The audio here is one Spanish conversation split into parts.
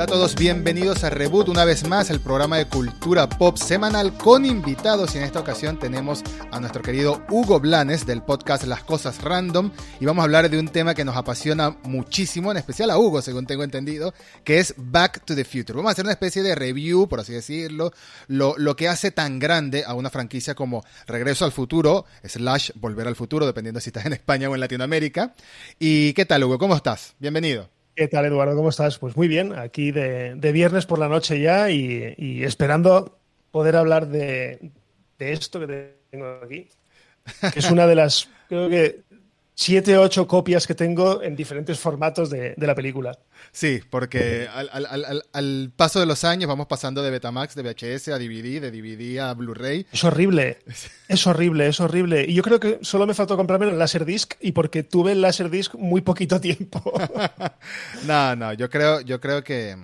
Hola a todos, bienvenidos a Reboot una vez más, el programa de cultura pop semanal con invitados y en esta ocasión tenemos a nuestro querido Hugo Blanes del podcast Las Cosas Random y vamos a hablar de un tema que nos apasiona muchísimo, en especial a Hugo, según tengo entendido, que es Back to the Future. Vamos a hacer una especie de review, por así decirlo, lo, lo que hace tan grande a una franquicia como Regreso al Futuro, slash Volver al Futuro, dependiendo si estás en España o en Latinoamérica. ¿Y qué tal, Hugo? ¿Cómo estás? Bienvenido. ¿Qué tal, Eduardo? ¿Cómo estás? Pues muy bien, aquí de, viernes por la noche ya y, esperando poder hablar de, de, esto que tengo aquí, que es una de las, creo que siete o ocho copias que tengo en diferentes formatos de, la película. Sí, porque al, paso de los años vamos pasando de Betamax, de VHS a DVD, de DVD a Blu-ray. Es horrible, es horrible, es horrible. Y yo creo que solo me faltó comprarme el Laserdisc y porque tuve el Laserdisc muy poquito tiempo. no, no, yo creo, yo creo que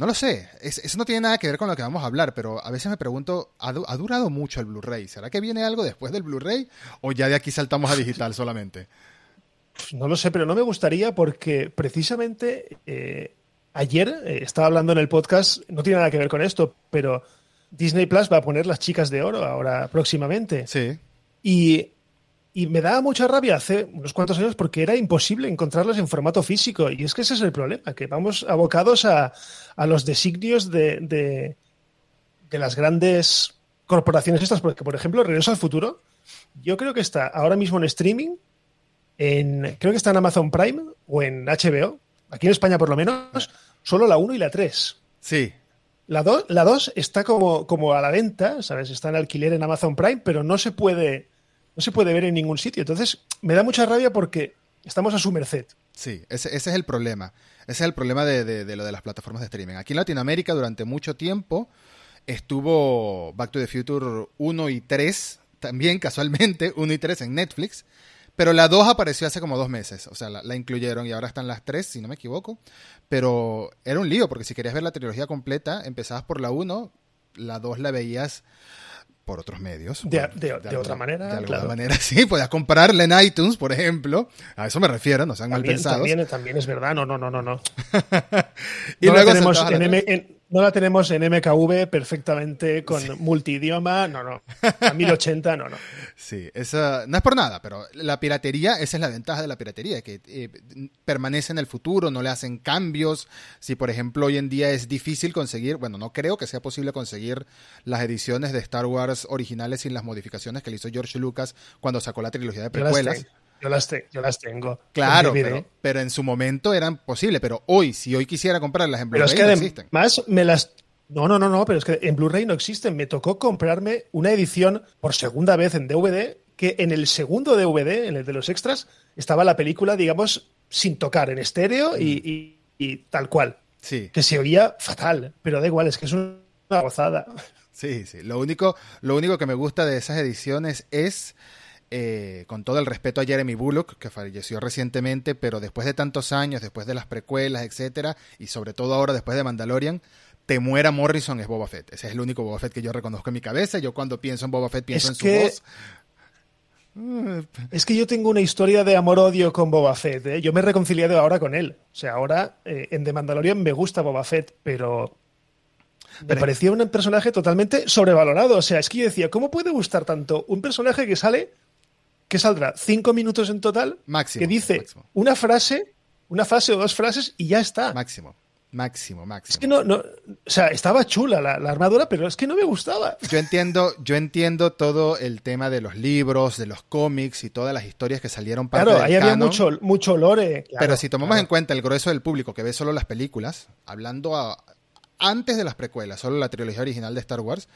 no lo sé, eso no tiene nada que ver con lo que vamos a hablar, pero a veces me pregunto, ¿ha, durado mucho el Blu-ray? ¿Será que viene algo después del Blu-ray o ya de aquí saltamos a digital solamente? No lo sé, pero no me gustaría porque precisamente eh, ayer eh, estaba hablando en el podcast, no tiene nada que ver con esto, pero Disney Plus va a poner las chicas de oro ahora próximamente. Sí. Y y me daba mucha rabia hace unos cuantos años porque era imposible encontrarlas en formato físico. Y es que ese es el problema, que vamos abocados a, los designios de, de, las grandes corporaciones estas. Porque, por ejemplo, Regreso al Futuro, yo creo que está ahora mismo en streaming, en, creo que está en Amazon Prime o en HBO, aquí en España por lo menos, solo la 1 y la 3. Sí. La 2 la dos está como, como a la venta, ¿sabes? Está en alquiler en Amazon Prime, pero no se puede no se puede ver en ningún sitio. Entonces, me da mucha rabia porque estamos a su merced. Sí, ese, es el problema. Ese es el problema de, lo de las plataformas de streaming. Aquí en Latinoamérica, durante mucho tiempo, estuvo Back to the Future 1 y 3, también casualmente 1 y 3 en Netflix. Pero la 2 apareció hace como dos meses, o sea, la, la, incluyeron y ahora están las 3, si no me equivoco. Pero era un lío, porque si querías ver la trilogía completa, empezabas por la 1, la 2 la veías por otros medios. De, otra manera. De alguna manera, sí. Podías comprarla en iTunes, por ejemplo. A eso me refiero, no sean mal pensados. También, también es verdad. No, no, no, no. no. y luego tenemos en, no la tenemos en MKV perfectamente con multidioma, no, no. A 1080, no, no. Sí, esa, no es por nada, pero la piratería, esa es la ventaja de la piratería, que eh, permanece en el futuro, no le hacen cambios. Si, por ejemplo, hoy en día es difícil conseguir, bueno, no creo que sea posible conseguir las ediciones de Star Wars originales sin las modificaciones que le hizo George Lucas cuando sacó la trilogía de precuelas. Yo las, yo las tengo. Claro, pero, en su momento eran posibles. Pero hoy, si hoy quisiera comprarlas en Blu-ray, es que no existen. Más me las. No, no, no, no, pero es que en Blu-ray no existen. Me tocó comprarme una edición por segunda vez en DVD, que en el segundo DVD, en el de los extras, estaba la película, digamos, sin tocar, en estéreo y, y tal cual. Sí. Que se oía fatal, pero da igual, es que es una gozada. Sí, sí. Lo único, lo único que me gusta de esas ediciones es eh, con todo el respeto a Jeremy Bullock, que falleció recientemente, pero después de tantos años, después de las precuelas, etcétera, y sobre todo ahora después de Mandalorian, te muera Morrison es Boba Fett. Ese es el único Boba Fett que yo reconozco en mi cabeza. Yo cuando pienso en Boba Fett pienso en su voz. Es que yo tengo una historia de amor-odio con Boba Fett. ¿eh? Yo me he reconciliado ahora con él. O sea, ahora eh, en The Mandalorian me gusta Boba Fett, pero me parecía un personaje totalmente sobrevalorado. O sea, es que yo decía, ¿cómo puede gustar tanto un personaje que sale que saldrá cinco minutos en total, máximo, que dice una frase, una frase o dos frases y ya está. Máximo. Máximo, máximo. Es que no, no, o sea, estaba chula la, armadura, pero es que no me gustaba. Yo entiendo, yo entiendo todo el tema de los libros, de los cómics y todas las historias que salieron para Claro, ahí había mucho, mucho lore. pero si tomamos en cuenta el grueso del público que ve solo las películas, hablando antes de las precuelas, solo la trilogía original de Star Wars,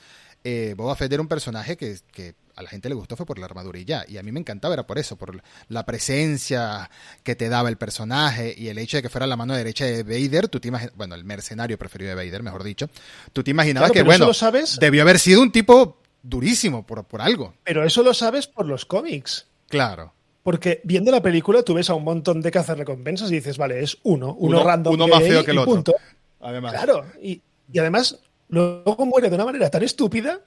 eh, Boba Fett era un personaje que, que a la gente le gustó fue por la armadura y ya. Y a mí me encantaba, era por eso, por la presencia que te daba el personaje y el hecho de que fuera la mano derecha de Vader. Tú te bueno, el mercenario preferido de Vader, mejor dicho. Tú te imaginabas que, bueno, sabes... debió haber sido un tipo durísimo por, por algo. Pero eso lo sabes por los cómics. Claro. Porque viendo la película tú ves a un montón de recompensas y dices, vale, es uno, uno, random. Uno más feo que el otro. Además. Claro, y, y además luego muere de una manera tan estúpida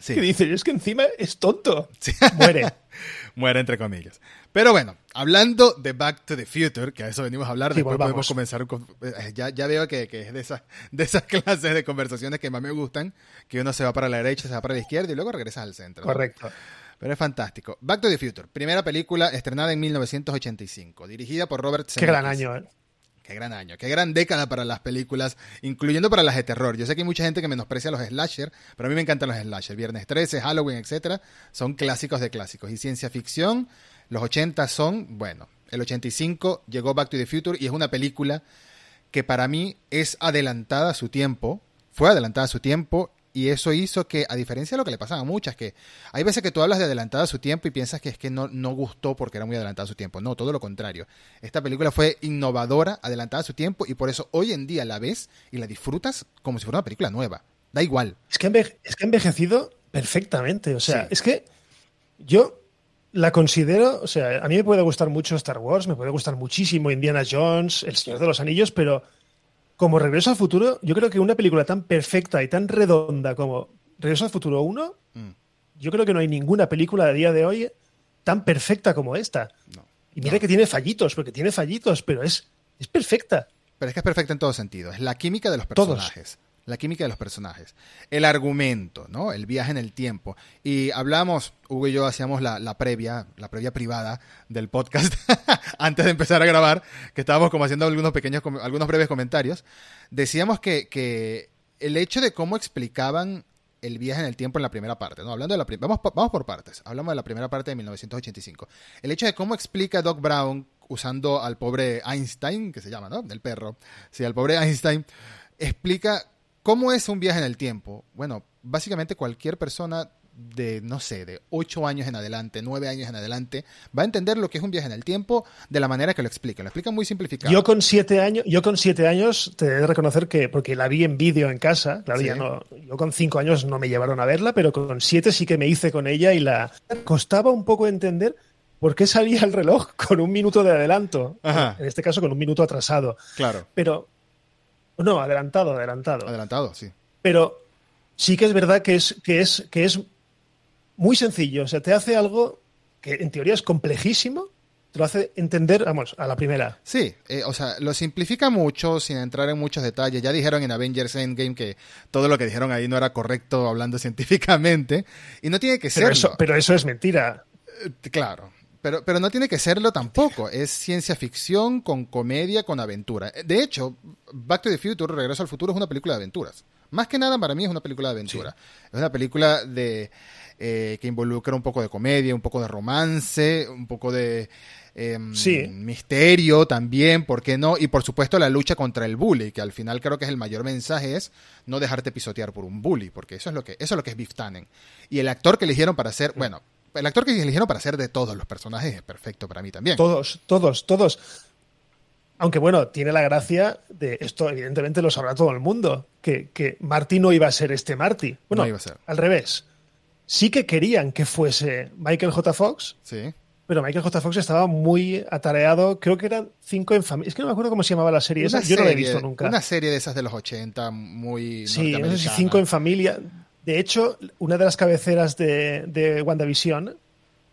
Sí. Que dice, es que encima es tonto. Muere. muere entre comillas. Pero bueno, hablando de Back to the Future, que a eso venimos a hablar, Sí, después volvamos. podemos comenzar con... eh, Ya, ya veo que, que es de esas, de esas clases de conversaciones que más me gustan, que uno se va para la derecha, se va para la izquierda y luego regresas al centro. ¿no? Correcto. Pero es fantástico. Back to the Future, primera película estrenada en 1985, dirigida por Robert Qué Zemeckis. gran año, ¿eh? Qué gran año, qué gran década para las películas, incluyendo para las de terror. Yo sé que hay mucha gente que menosprecia los slasher, pero a mí me encantan los slasher. Viernes 13, Halloween, etcétera, son clásicos de clásicos. Y ciencia ficción, los 80 son, bueno, el 85 llegó Back to the Future y es una película que para mí es adelantada a su tiempo, fue adelantada a su tiempo y eso hizo que, a diferencia de lo que le pasaba a muchas, que hay veces que tú hablas de adelantada a su tiempo y piensas que es que no, no gustó porque era muy adelantada a su tiempo. No, todo lo contrario. Esta película fue innovadora, adelantada a su tiempo y por eso hoy en día la ves y la disfrutas como si fuera una película nueva. Da igual. Es que, enve- es que ha envejecido perfectamente. O sea, Sí. es que yo la considero, o sea, a mí me puede gustar mucho Star Wars, me puede gustar muchísimo Indiana Jones, El Señor de los Anillos, pero como Regreso al Futuro, yo creo que una película tan perfecta y tan redonda como Regreso al Futuro 1, Mm. yo creo que no hay ninguna película a día de hoy tan perfecta como esta. No. Y mira No. que tiene fallitos, porque tiene fallitos, pero es, es perfecta. Pero es que es perfecta en todo sentido. Es la química de los Todos. La química de los personajes. El argumento, ¿no? El viaje en el tiempo. Y hablamos, Hugo y yo hacíamos la, la previa, la previa privada del podcast antes de empezar a grabar, que estábamos como haciendo algunos pequeños, algunos breves comentarios. Decíamos que, que el hecho de cómo explicaban el viaje en el tiempo en la primera parte, ¿no? Hablando de la vamos, vamos por partes. Hablamos de la primera parte de 1985. El hecho de cómo explica Doc Brown usando al pobre Einstein, que se llama, ¿no? Del perro. Sí, al pobre Einstein, explica cómo es un viaje en el tiempo. Bueno, básicamente cualquier persona de, no sé, de 8 años en adelante, 9 años en adelante, va a entender lo que es un viaje en el tiempo de la manera que lo explica. Lo explica muy simplificado. Yo con siete años, yo con siete años te he de reconocer que, porque la vi en vídeo en casa, claro, Sí. ya no, yo con cinco años no me llevaron a verla, pero con siete sí que me hice con ella y la costaba un poco entender por qué salía el reloj con un minuto de adelanto. Ajá. En este caso con un minuto atrasado. Claro, Pero, no, adelantado, adelantado. adelantado, sí. Pero sí que es verdad que es, que es, que es muy sencillo. O sea, te hace algo que en teoría es complejísimo, te lo hace entender, vamos, a la primera. Sí, eh, o sea, lo simplifica mucho sin entrar en muchos detalles. Ya dijeron en Avengers Endgame que todo lo que dijeron ahí no era correcto hablando científicamente. Y no tiene que eso, pero eso es mentira. Eh, Claro. Pero, pero no tiene que serlo tampoco. Es ciencia ficción con comedia, con aventura. De hecho, Back to the Future, Regreso al Futuro, es una película de aventuras. Más que nada para mí es una película de aventura. Es una película de eh, que involucra un poco de comedia, un poco de romance, un poco de em, Sí. misterio también, ¿por qué no? Y por supuesto la lucha contra el bully, que al final creo que es el mayor mensaje es no dejarte pisotear por un bully, porque eso es lo que eso es lo que es Biff Tannen. Y el actor que eligieron para ser, bueno, el actor que eligieron para ser de todos los personajes es perfecto para mí también. Todos, todos, todos. Aunque bueno, tiene la gracia de esto, evidentemente lo sabrá todo el mundo, que, que Marty no iba a ser este Marty. Bueno, No iba a ser. al revés. Sí que querían que fuese Michael J. Fox, Sí. pero Michael J. Fox estaba muy atareado. Creo que eran cinco en familia. Es que no me acuerdo cómo se llamaba la serie esa. Yo no la he visto nunca. Una serie de esas de los 80 muy Sí, no sé si cinco en familia. De hecho, una de las cabeceras de, de WandaVision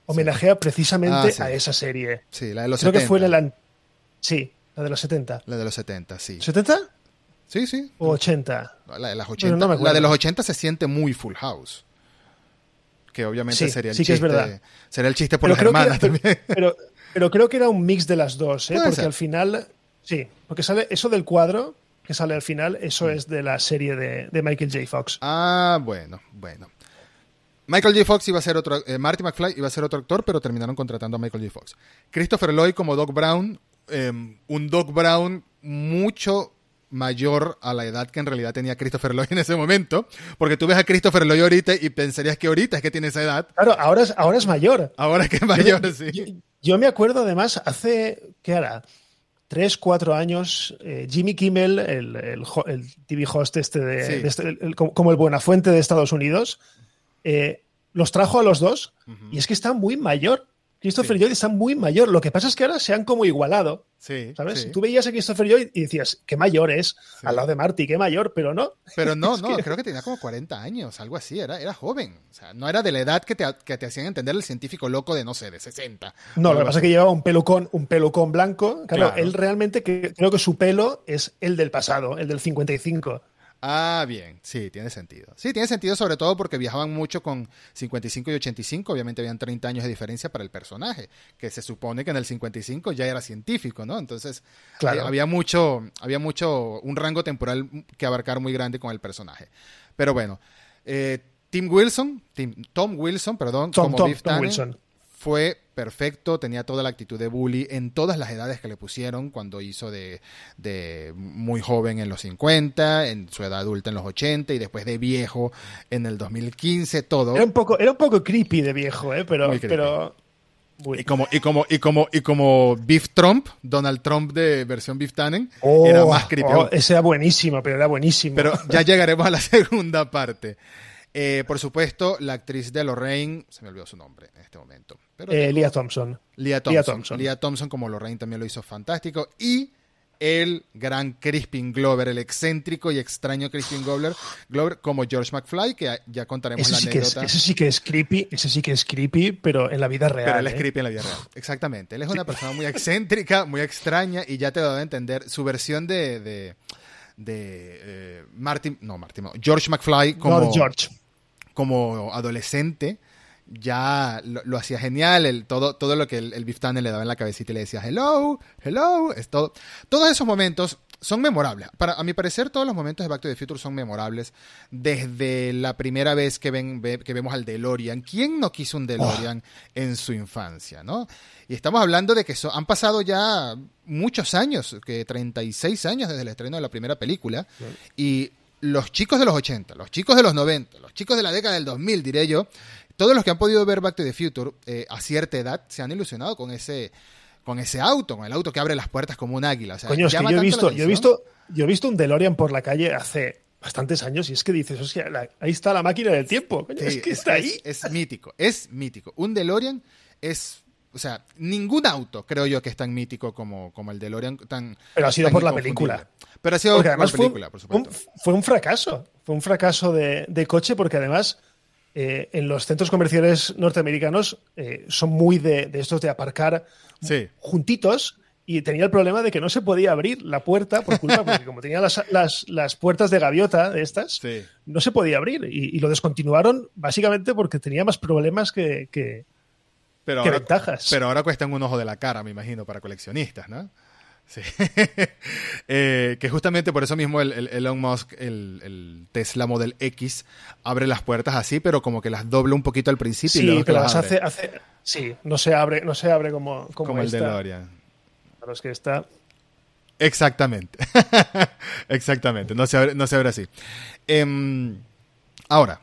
homenajea precisamente Ah, sí. a esa serie. Sí, la de los Creo 70. que fue an- Sí, la de los 70. La de los 70, sí. ¿70 Sí, sí. o 80? La de las Bueno, 80. no me acuerdo. la de los 80 se siente muy Full House. Que obviamente Sí, sería el sí que es chiste. verdad. Sería el chiste por Pero las hermanas era, pero, también. pero- pero creo que era un mix de las dos, ¿eh? Puede porque ser. al final... Sí, porque sale eso del cuadro que sale al final, eso es de la serie de, de Michael J. Fox. Ah, bueno, bueno. Michael J. Fox iba a ser otro, eh, Marty McFly iba a ser otro actor, pero terminaron contratando a Michael J. Fox. Christopher Lloyd como Doc Brown, eh, un Doc Brown mucho mayor a la edad que en realidad tenía Christopher Lloyd en ese momento, porque tú ves a Christopher Lloyd ahorita y pensarías que ahorita es que tiene esa edad, Claro, ahora es, ahora es mayor. ahora es que es mayor, yo, sí. yo- yo me acuerdo además, hace, ¿qué hará? Tres, cuatro años, eh, Jimmy Kimmel, el, el TV host este, de, Sí. de este- el- como el Buenafuente de Estados Unidos, eh, los trajo a los dos y es que está muy mayor Christopher Lloyd está muy mayor. Lo que pasa es que ahora se han como igualado. Sí. ¿Sabes? Tú veías a Christopher Lloyd y decías, qué mayor es, al lado de Marty, qué mayor, pero no. Pero no, no, creo que tenía como 40 años, algo así, era, era joven. O sea, no era de la edad que te, que te hacían entender el científico loco de, no sé, de 60. No, lo que pasa es que llevaba un pelucón, un pelucón blanco. Claro, él realmente creo que su pelo es el del pasado, el del 55. Ah, bien, sí, tiene sentido. Sí, tiene sentido sobre todo porque viajaban mucho con 55 y 85, obviamente habían 30 años de diferencia para el personaje, que se supone que en el 55 ya era científico, ¿no? Entonces, había mucho, había mucho, un rango temporal que abarcar muy grande con el personaje. Pero bueno, eh, Tim Wilson, Tom Wilson, perdón, como Tom, Wilson fue perfecto, tenía toda la actitud de bully en todas las edades que le pusieron, cuando hizo de, muy joven en los 50, en su edad adulta en los 80 y después de viejo en el 2015, todo. Era un poco, era un poco creepy de viejo, ¿eh? pero... pero... Y como, y como, y como, y como Beef Trump, Donald Trump de versión Beef Tannen, era oh, más creepy. Oh, ese era buenísimo, pero era buenísimo. Pero ya llegaremos a la segunda parte. Eh, por supuesto, la actriz de Lorraine, se me olvidó su nombre en este momento. Pero eh, Leah Thompson. Leah Thompson. Leah Thompson. como Lorraine también lo hizo fantástico. Y el gran Crispin Glover, el excéntrico y extraño Crispin Glover, Glover como George McFly, que ya contaremos la anécdota. ese sí que es creepy, ese sí que es creepy, pero en la vida real. Pero él es ¿eh? creepy en la vida real. Exactamente. Él es una persona muy excéntrica, muy extraña, y ya te lo a entender. Su versión de, de, de Martin, no, Martin, George McFly como. George como adolescente ya lo, hacía genial, el, todo, todo lo que el, el le daba en la cabecita y le decía hello, hello, es todo. Todos esos momentos son memorables. Para, a mi parecer, todos los momentos de Back to the Future son memorables. Desde la primera vez que, ven, que vemos al DeLorean. ¿Quién no quiso un DeLorean oh. en su infancia? ¿no? Y estamos hablando de que han pasado ya muchos años, que 36 años desde el estreno de la primera película. Y los chicos de los 80, los chicos de los 90, los chicos de la década del 2000, diré yo, todos los que han podido ver Back to the Future eh, a cierta edad se han ilusionado con ese con ese auto, con el auto que abre las puertas como un águila. Coño, es que yo he visto, yo he visto, yo he visto un DeLorean por la calle hace bastantes años y es que dices, ahí está la máquina del tiempo. es que está ahí. Es, mítico, es mítico. Un DeLorean es o sea, ningún auto creo yo que es tan mítico como, como el DeLorean. Tan, Pero ha sido por la película. Pero ha sido por la película, por supuesto. fue un fracaso. Fue un fracaso de, de coche porque además eh, en los centros comerciales norteamericanos eh, son muy de, estos de aparcar juntitos y tenía el problema de que no se podía abrir la puerta por culpa, porque como tenía las, las, puertas de gaviota de estas, no se podía abrir y, lo descontinuaron básicamente porque tenía más problemas que, que, pero ventajas. Pero ahora cuestan un ojo de la cara, me imagino, para coleccionistas, ¿no? Sí. Eh, que justamente por eso mismo el, Elon Musk, el, Tesla Model X, abre las puertas así, pero como que las dobla un poquito al principio y luego que las hace, hace, Sí, no se abre, no se abre como, como, el de DeLorean. Para los que está. Exactamente. Exactamente. No se abre, no se abre así. Em, ahora,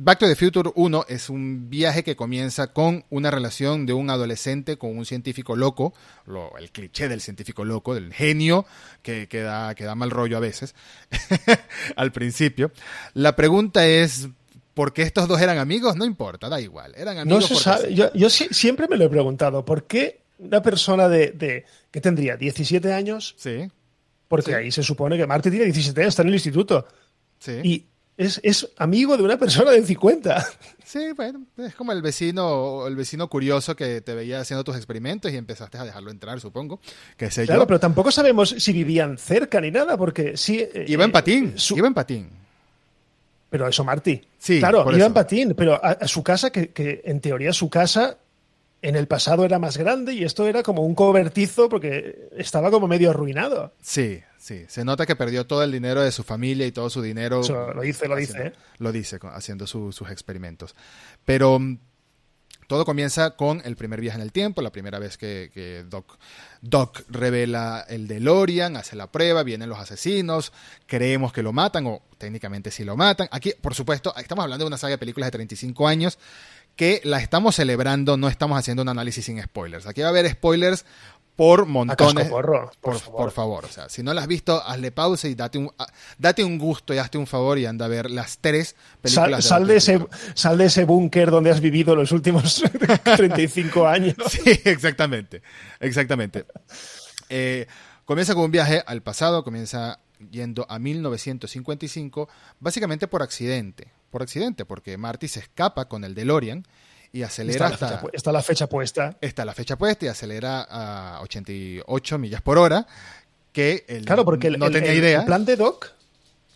Back to the Future 1 es un viaje que comienza con una relación de un adolescente con un científico loco, el cliché del científico loco, del genio que, que, da, mal rollo a veces al principio. La pregunta es, ¿por qué estos dos eran amigos? No importa, da igual, eran amigos. Yo, siempre me lo he preguntado, ¿por qué una persona de, de que tendría 17 años? Sí. Porque ahí se supone que Marte tiene 17 años, está en el instituto. Sí. Y es, amigo de una persona de 50. Sí, bueno, es como el vecino, el vecino curioso que te veía haciendo tus experimentos y empezaste a dejarlo entrar, supongo. Que sé claro, pero tampoco sabemos si vivían cerca ni nada, porque sí. Eh, iba en patín, iba en patín. Pero eso, Marty. Sí, claro, iba en patín, pero a, su casa, que, que, en teoría su casa en el pasado era más grande y esto era como un cobertizo porque estaba como medio arruinado. Sí, Sí, se nota que perdió todo el dinero de su familia y todo su dinero. lo dice, lo dice. ¿eh? Lo dice, haciendo sus experimentos. Pero mm, todo comienza con el primer viaje en el tiempo, la primera vez que, Doc, Doc, revela el DeLorean, hace la prueba, vienen los asesinos, creemos que lo matan, o técnicamente sí lo matan. Aquí, por supuesto, estamos hablando de una saga de películas de 35 años que la estamos celebrando, no estamos haciendo un análisis sin spoilers. Aquí va a haber spoilers por montones. Porro, por, por, favor. por, favor. O sea, si no la has visto, hazle pausa y date un, date un gusto y hazte un favor y anda a ver las tres películas. Sal, de, ese, sal de ese búnker donde has vivido los últimos 35 años. Sí, exactamente. Exactamente. Eh, comienza con un viaje al pasado, comienza yendo a 1955, básicamente por accidente. Por accidente, porque Marty se escapa con el DeLorean y acelera está hasta... La está la fecha puesta. Está la fecha puesta y acelera a 88 millas por hora, que él claro, porque no tenía idea. El plan de Doc...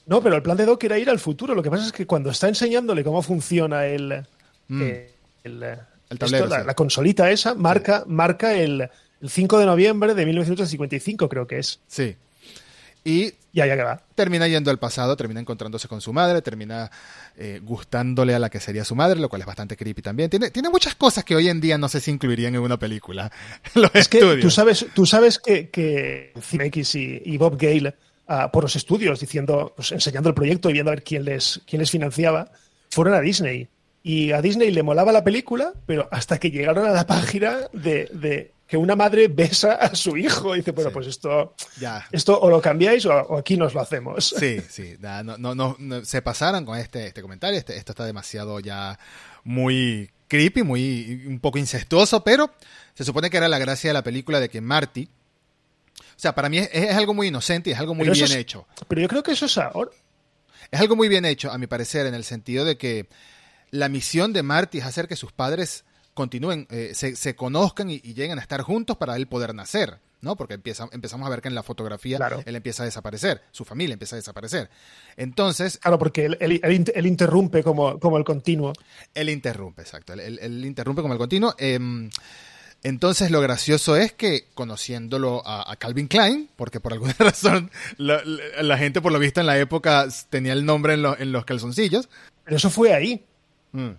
No, pero el plan de Doc era ir al futuro. Lo que pasa es que cuando está enseñándole cómo funciona el... Mm. Eh, el, el tablero, esto, la, consolita esa marca, Sí. marca el, el 5 de noviembre de 1955, creo que es. Sí. Y Ya, ya que va. termina yendo al pasado, termina encontrándose con su madre, termina eh, gustándole a la que sería su madre, lo cual es bastante creepy también. Tiene, tiene muchas cosas que hoy en día no sé si incluirían en una película. Los Es que tú sabes, tú sabes que, que y, y Bob Gale, ah, por los estudios, diciendo, pues, enseñando el proyecto y viendo a ver quién les, quién les financiaba, fueron a Disney. Y a Disney le molaba la película, pero hasta que llegaron a la página de, de que una madre besa a su hijo. Y dice, bueno, Sí. pues esto, Ya. esto o lo cambiáis o, o aquí nos lo hacemos. Sí, sí, no, no, no, no- se pasaron con este, este comentario. Este, esto está demasiado ya muy creepy, muy un poco incestuoso, pero se supone que era la gracia de la película de que Marty, o sea, para mí es, es algo muy inocente y es algo muy bien es- hecho. Pero yo creo que eso es ahora. Es algo muy bien hecho, a mi parecer, en el sentido de que la misión de Marty es hacer que sus padres continúen, eh, se, se conozcan y, y lleguen a estar juntos para él poder nacer, ¿no? Porque empieza, empezamos a ver que en la fotografía Claro. él empieza a desaparecer, su familia empieza a desaparecer. Entonces, Claro, porque él, él- él inter- él interrumpe como, como el continuo. él interrumpe, exacto, él, interrumpe como el continuo. Em, entonces lo gracioso es que conociéndolo a, a Calvin Klein, porque por alguna razón la, la- la gente por lo visto en la época tenía el nombre en, lo- en los calzoncillos, Pero eso fue ahí. mm,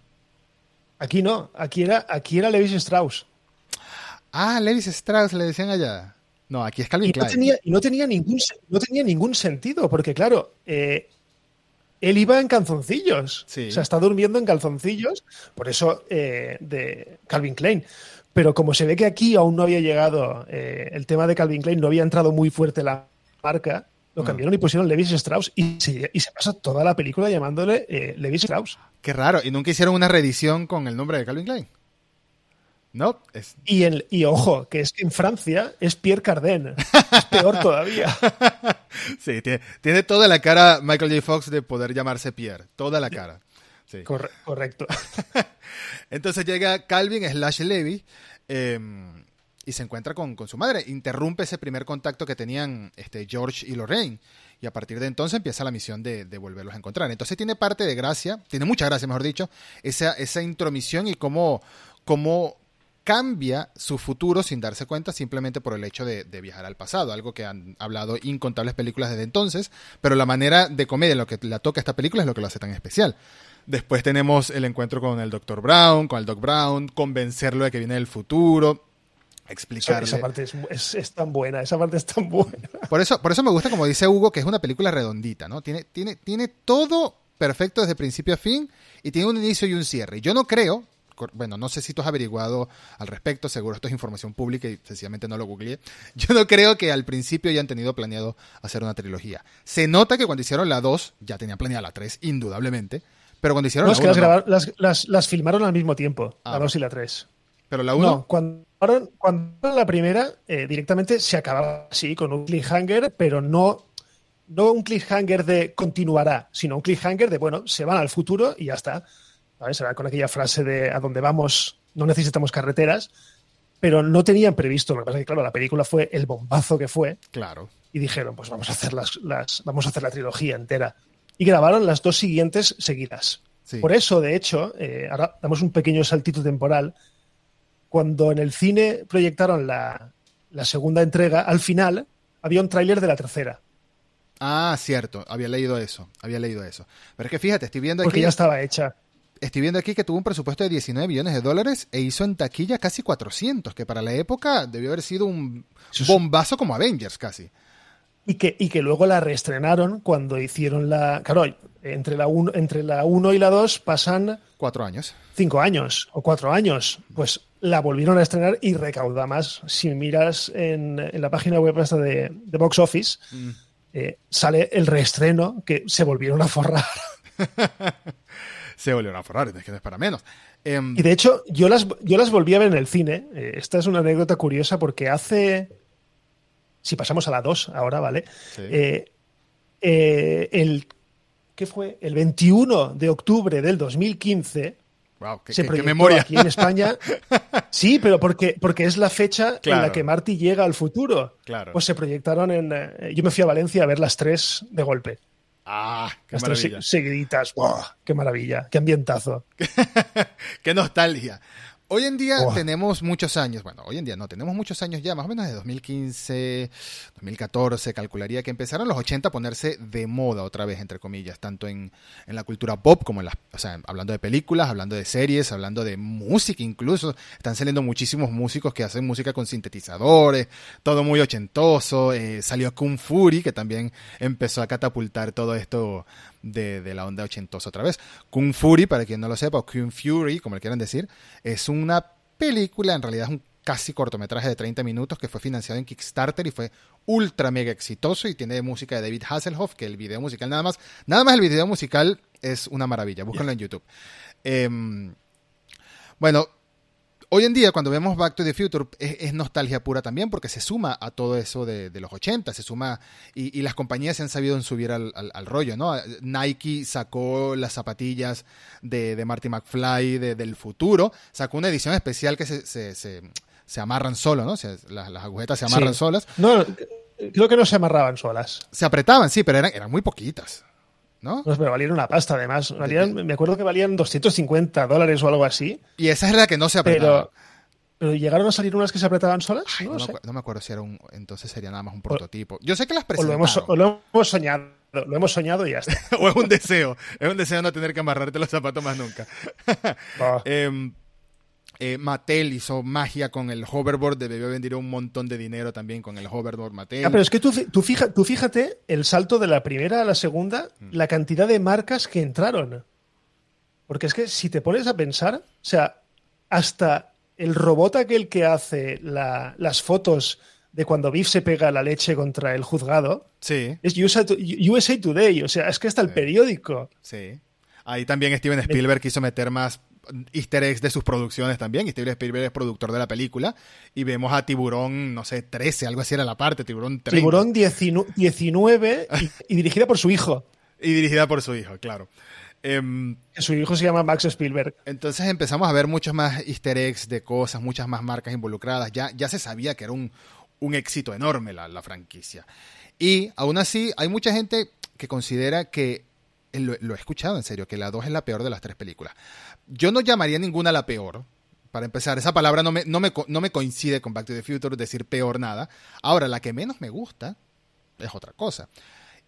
Aquí no. Aquí era, aquí era Levis Strauss. Ah, Levis Strauss le decían allá. No, aquí es Calvin Y no, Klein. tenía, y no, tenía ningún, no tenía ningún sentido, porque claro, eh, él iba en calzoncillos. Sí. O sea, está durmiendo en calzoncillos, por eso eh, de Calvin Klein. Pero como se ve que aquí aún no había llegado eh, el tema de Calvin Klein, no había entrado muy fuerte la marca, lo cambiaron y pusieron Levis Strauss y se, y se pasa toda la película llamándole eh, Levis Strauss. Qué raro. Y nunca hicieron una reedición con el nombre de Calvin Klein. No, es, Y, en- y ojo, que es que en Francia es Pierre Cardin. Es peor todavía. sí, tiene, tiene toda la cara Michael J. Fox de poder llamarse Pierre. Toda la cara. Sí. Corre- correcto. Entonces llega Calvin slash Levy eh, y se encuentra con, con su madre. Interrumpe ese primer contacto que tenían este, George y Lorraine. Y a partir de entonces empieza la misión de, de volverlos a encontrar. Entonces tiene parte de gracia, tiene mucha gracia, mejor dicho, esa, esa intromisión y cómo, cómo cambia su futuro sin darse cuenta simplemente por el hecho de, de viajar al pasado, algo que han hablado incontables películas desde entonces, pero la manera de comedia en lo que la toca esta película es lo que lo hace tan especial. Después tenemos el encuentro con el Dr. Brown, con el Doc Brown, convencerlo de que viene del futuro, explicarle. esa parte es, es- es tan buena, esa parte es tan buena. Por eso, por eso me gusta, como dice Hugo, que es una película redondita, ¿no? Tiene, tiene, tiene todo perfecto desde principio a fin y tiene un inicio y un cierre. Yo no creo, bueno, no sé si tú has averiguado al respecto, seguro esto es información pública y sencillamente no lo googleé. Yo no creo que al principio hayan tenido planeado hacer una trilogía. Se nota que cuando hicieron la 2, ya tenían planeada la 3, indudablemente, pero cuando hicieron No, la es que 1, las, no. grabar- las, las- las filmaron al mismo tiempo, Ah. la 2 y la 3. pero la 1, No, cuando, cuando grabaron la primera, eh, directamente se acababa así, con un cliffhanger, pero no, no un cliffhanger de continuará, sino un cliffhanger de, bueno, se van al futuro y ya está. ¿Sabes? Era con aquella frase de a donde vamos no necesitamos carreteras, pero no tenían previsto. Lo que pasa es que, claro, la película fue el bombazo que fue claro. y dijeron, pues vamos a hacer las, las- vamos a hacer la trilogía entera. Y grabaron las dos siguientes seguidas. Sí. Por eso, de hecho, eh, ahora damos un pequeño saltito temporal. Cuando en el cine proyectaron la, la segunda entrega, al final había un tráiler de la tercera, Ah, cierto, había leído eso, había leído eso. Pero es que fíjate, estoy viendo porque aquí... ya estaba hecha. Estoy viendo aquí que tuvo un presupuesto de 19 millones de dólares e hizo en taquilla casi 400, que para la época debió haber sido un bombazo como Avengers casi. y que, y que luego la reestrenaron cuando hicieron la. Claro, entre la 1 entre la uno y la 2 pasan. Cuatro años. Cinco años o cuatro años. Pues la volvieron a estrenar y recauda más. Si miras en, en la página web esta de, de Box Office, mm. eh, sale el reestreno que se volvieron a forrar. se volvieron a forrar, es que no es para menos. Em, y de hecho, yo las, yo las volví a ver en el cine. Eh, esta es una anécdota curiosa porque hace. Si pasamos a la 2 ahora, ¿vale? Eh, eh, el. ¿Qué fue? El 21 de octubre del 2015. Wow, qué, memoria. aquí en España. Sí, pero porque, porque es la fecha en la que Marty llega al futuro. Claro. Pues se proyectaron en. yo me fui a Valencia a ver las tres de golpe. Ah, qué maravilla. Seguiditas, qué maravilla, qué ambientazo. qué nostalgia. Hoy en día tenemos muchos años, bueno, hoy en día no, tenemos muchos años ya, más o menos de 2015, 2014, calcularía que empezaron los 80 a ponerse de moda otra vez, entre comillas, tanto en, en la cultura pop como en las, o sea, hablando de películas, hablando de series, hablando de música incluso, están saliendo muchísimos músicos que hacen música con sintetizadores, todo muy ochentoso, eh, salió Kung Fury, que también empezó a catapultar todo esto de, la onda ochentosa otra vez. Kung Fury, para quien no lo sepa, o Kung Fury, como le quieran decir, es una película, en realidad es un casi cortometraje de 30 minutos que fue financiado en Kickstarter y fue ultra mega exitoso y tiene música de David Hasselhoff, que el video musical nada más, nada más el video musical es una maravilla, búsquenlo en YouTube. Em, bueno, Hoy en día, cuando vemos Back to the Future, es, nostalgia pura también, porque se suma a todo eso de, los 80, se suma, y, las compañías se han sabido subir al, rollo, ¿no? Nike sacó las zapatillas de, Marty McFly del futuro, sacó una edición especial que se, se, amarran solo, ¿no? las, agujetas se amarran solas. No, creo que no se amarraban solas. Se apretaban, sí, pero eran, eran muy poquitas. ¿No? No, pero valían una pasta además. me acuerdo que valían 250 dólares o algo así. Y esa es la que no se apretaba. Pero, llegaron a salir unas que se apretaban solas. no, me acuerdo si era un. Entonces sería nada más un prototipo. Yo sé que las presentaron. O lo hemos, soñado. Lo hemos soñado y ya está. o es un deseo. Es un deseo no tener que amarrarte los zapatos más nunca. eh, eh, Mattel hizo magia con el hoverboard, debió vender un montón de dinero también con el hoverboard Mattel. Ah, pero es que tú, tú, fíjate el salto de la primera a la segunda, mm. la cantidad de marcas que entraron. Porque es que si te pones a pensar, o sea, hasta el robot aquel que hace las fotos de cuando Biff se pega la leche contra el juzgado, sí. es USA, Today, o sea, es que hasta el periódico. Sí. Ahí también Steven Spielberg quiso meter más easter eggs de sus producciones también. Steven Spielberg es productor de la película. Y vemos a Tiburón, no sé, 13, algo así era la parte, Tiburón 30. Tiburón 19 y, dirigida por su hijo. Y dirigida por su hijo, claro. Em, su hijo se llama Max Spielberg. Entonces empezamos a ver muchos más easter eggs de cosas, muchas más marcas involucradas. Ya, ya se sabía que era un, un éxito enorme la, la franquicia. Y aún así, hay mucha gente que considera que lo, lo, he escuchado en serio, que la 2 es la peor de las tres películas. Yo no llamaría ninguna la peor. Para empezar, esa palabra no me, no, me, no me coincide con Back to the Future, decir peor nada. Ahora, la que menos me gusta es otra cosa.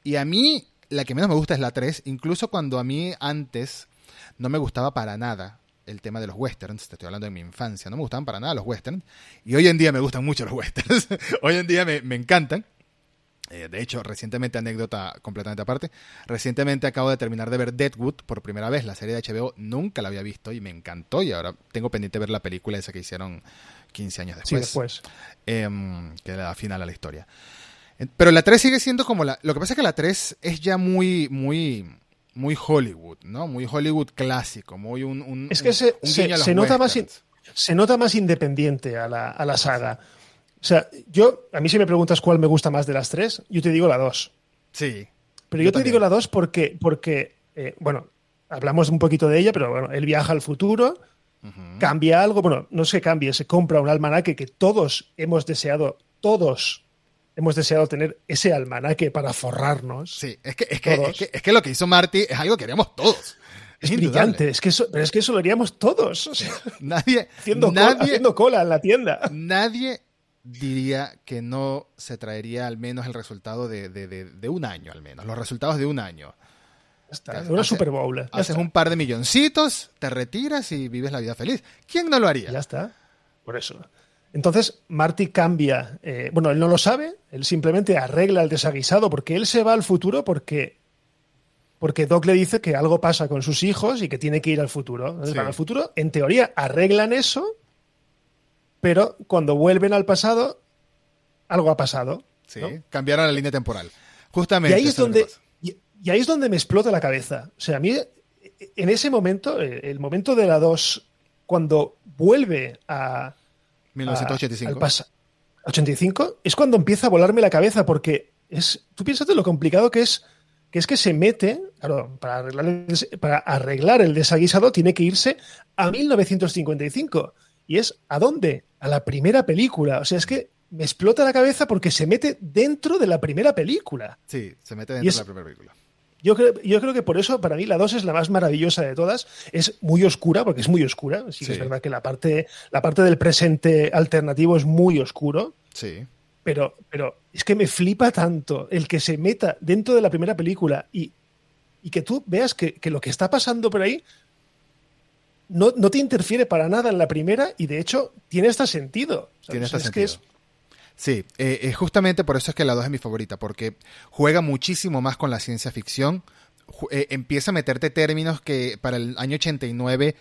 Y a mí, la que menos me gusta es la 3, incluso cuando a mí antes no me gustaba para nada el tema de los westerns, te estoy hablando de mi infancia, no me gustaban para nada los westerns, y hoy en día me gustan mucho los westerns, hoy en día me, me encantan, eh, de hecho, recientemente, anécdota completamente aparte, recientemente acabo de terminar de ver Deadwood por primera vez, la serie de HBO, nunca la había visto y me encantó y ahora tengo pendiente ver la película esa que hicieron 15 años después. Sí, después. Em, que da final a la historia. Pero la 3 sigue siendo como la... Lo que pasa es que la 3 es ya muy, muy, muy Hollywood, ¿no? Muy Hollywood clásico, muy un... es que se, nota más... se nota más independiente a la, a la saga. O sea, yo, a mí si me preguntas cuál me gusta más de las tres, yo te digo la dos. Sí. Pero yo, te digo la dos porque, porque eh, bueno, hablamos un poquito de ella, pero bueno, él viaja al futuro, cambia algo, bueno, no se cambia, se compra un almanaque que todos hemos deseado, todos hemos deseado tener ese almanaque para forrarnos. Sí, es que, es que, es que, lo que hizo Marty es algo que queríamos todos. Es, brillante, es que eso, pero es que eso lo haríamos todos. nadie, haciendo, nadie, haciendo cola en la tienda. Nadie diría que no se traería al menos el resultado de, un año, al menos, los resultados de un año. Está, una Super Bowl. Haces un par de milloncitos, te retiras y vives la vida feliz. ¿Quién no lo haría? Ya está. Por eso. Entonces, Marty cambia. eh, bueno, él no lo sabe, él simplemente arregla el desaguisado porque él se va al futuro porque, porque Doc le dice que algo pasa con sus hijos y que tiene que ir al futuro. Entonces, Sí. van al futuro, en teoría, arreglan eso, pero cuando vuelven al pasado, algo ha pasado. Sí, ¿no? cambiaron la línea temporal. Y Justamente. ahí es donde. Y, y ahí es donde me explota la cabeza. O sea, a mí, en ese momento, eh, el momento de la 2, cuando vuelve a. a- 1985. al pasa- 85, es cuando empieza a volarme la cabeza, porque es. Tú piensas de lo complicado que es. Que es que se mete, claro, para arreglar, el, para arreglar el desaguisado tiene que irse a 1955. ¿Y es a dónde? A la primera película. O sea, es que me explota la cabeza porque se mete dentro de la primera película. Sí, se mete dentro es- de la primera película. Yo creo, yo creo que por eso para mí la 2 es la más maravillosa de todas. Es muy oscura, porque es muy oscura. Sí, que Sí. es verdad que la parte, la parte del presente alternativo es muy oscuro. Sí. Pero, pero es que me flipa tanto el que se meta dentro de la primera película y, y que tú veas que, que lo que está pasando por ahí no, no te interfiere para nada en la primera y de hecho tiene hasta sentido. ¿sabes? Tiene este Es que sentido. es- Sí, eh, justamente por eso es que la 2 es mi favorita, porque juega muchísimo más con la ciencia ficción. Eh, empieza a meterte términos que para el año 89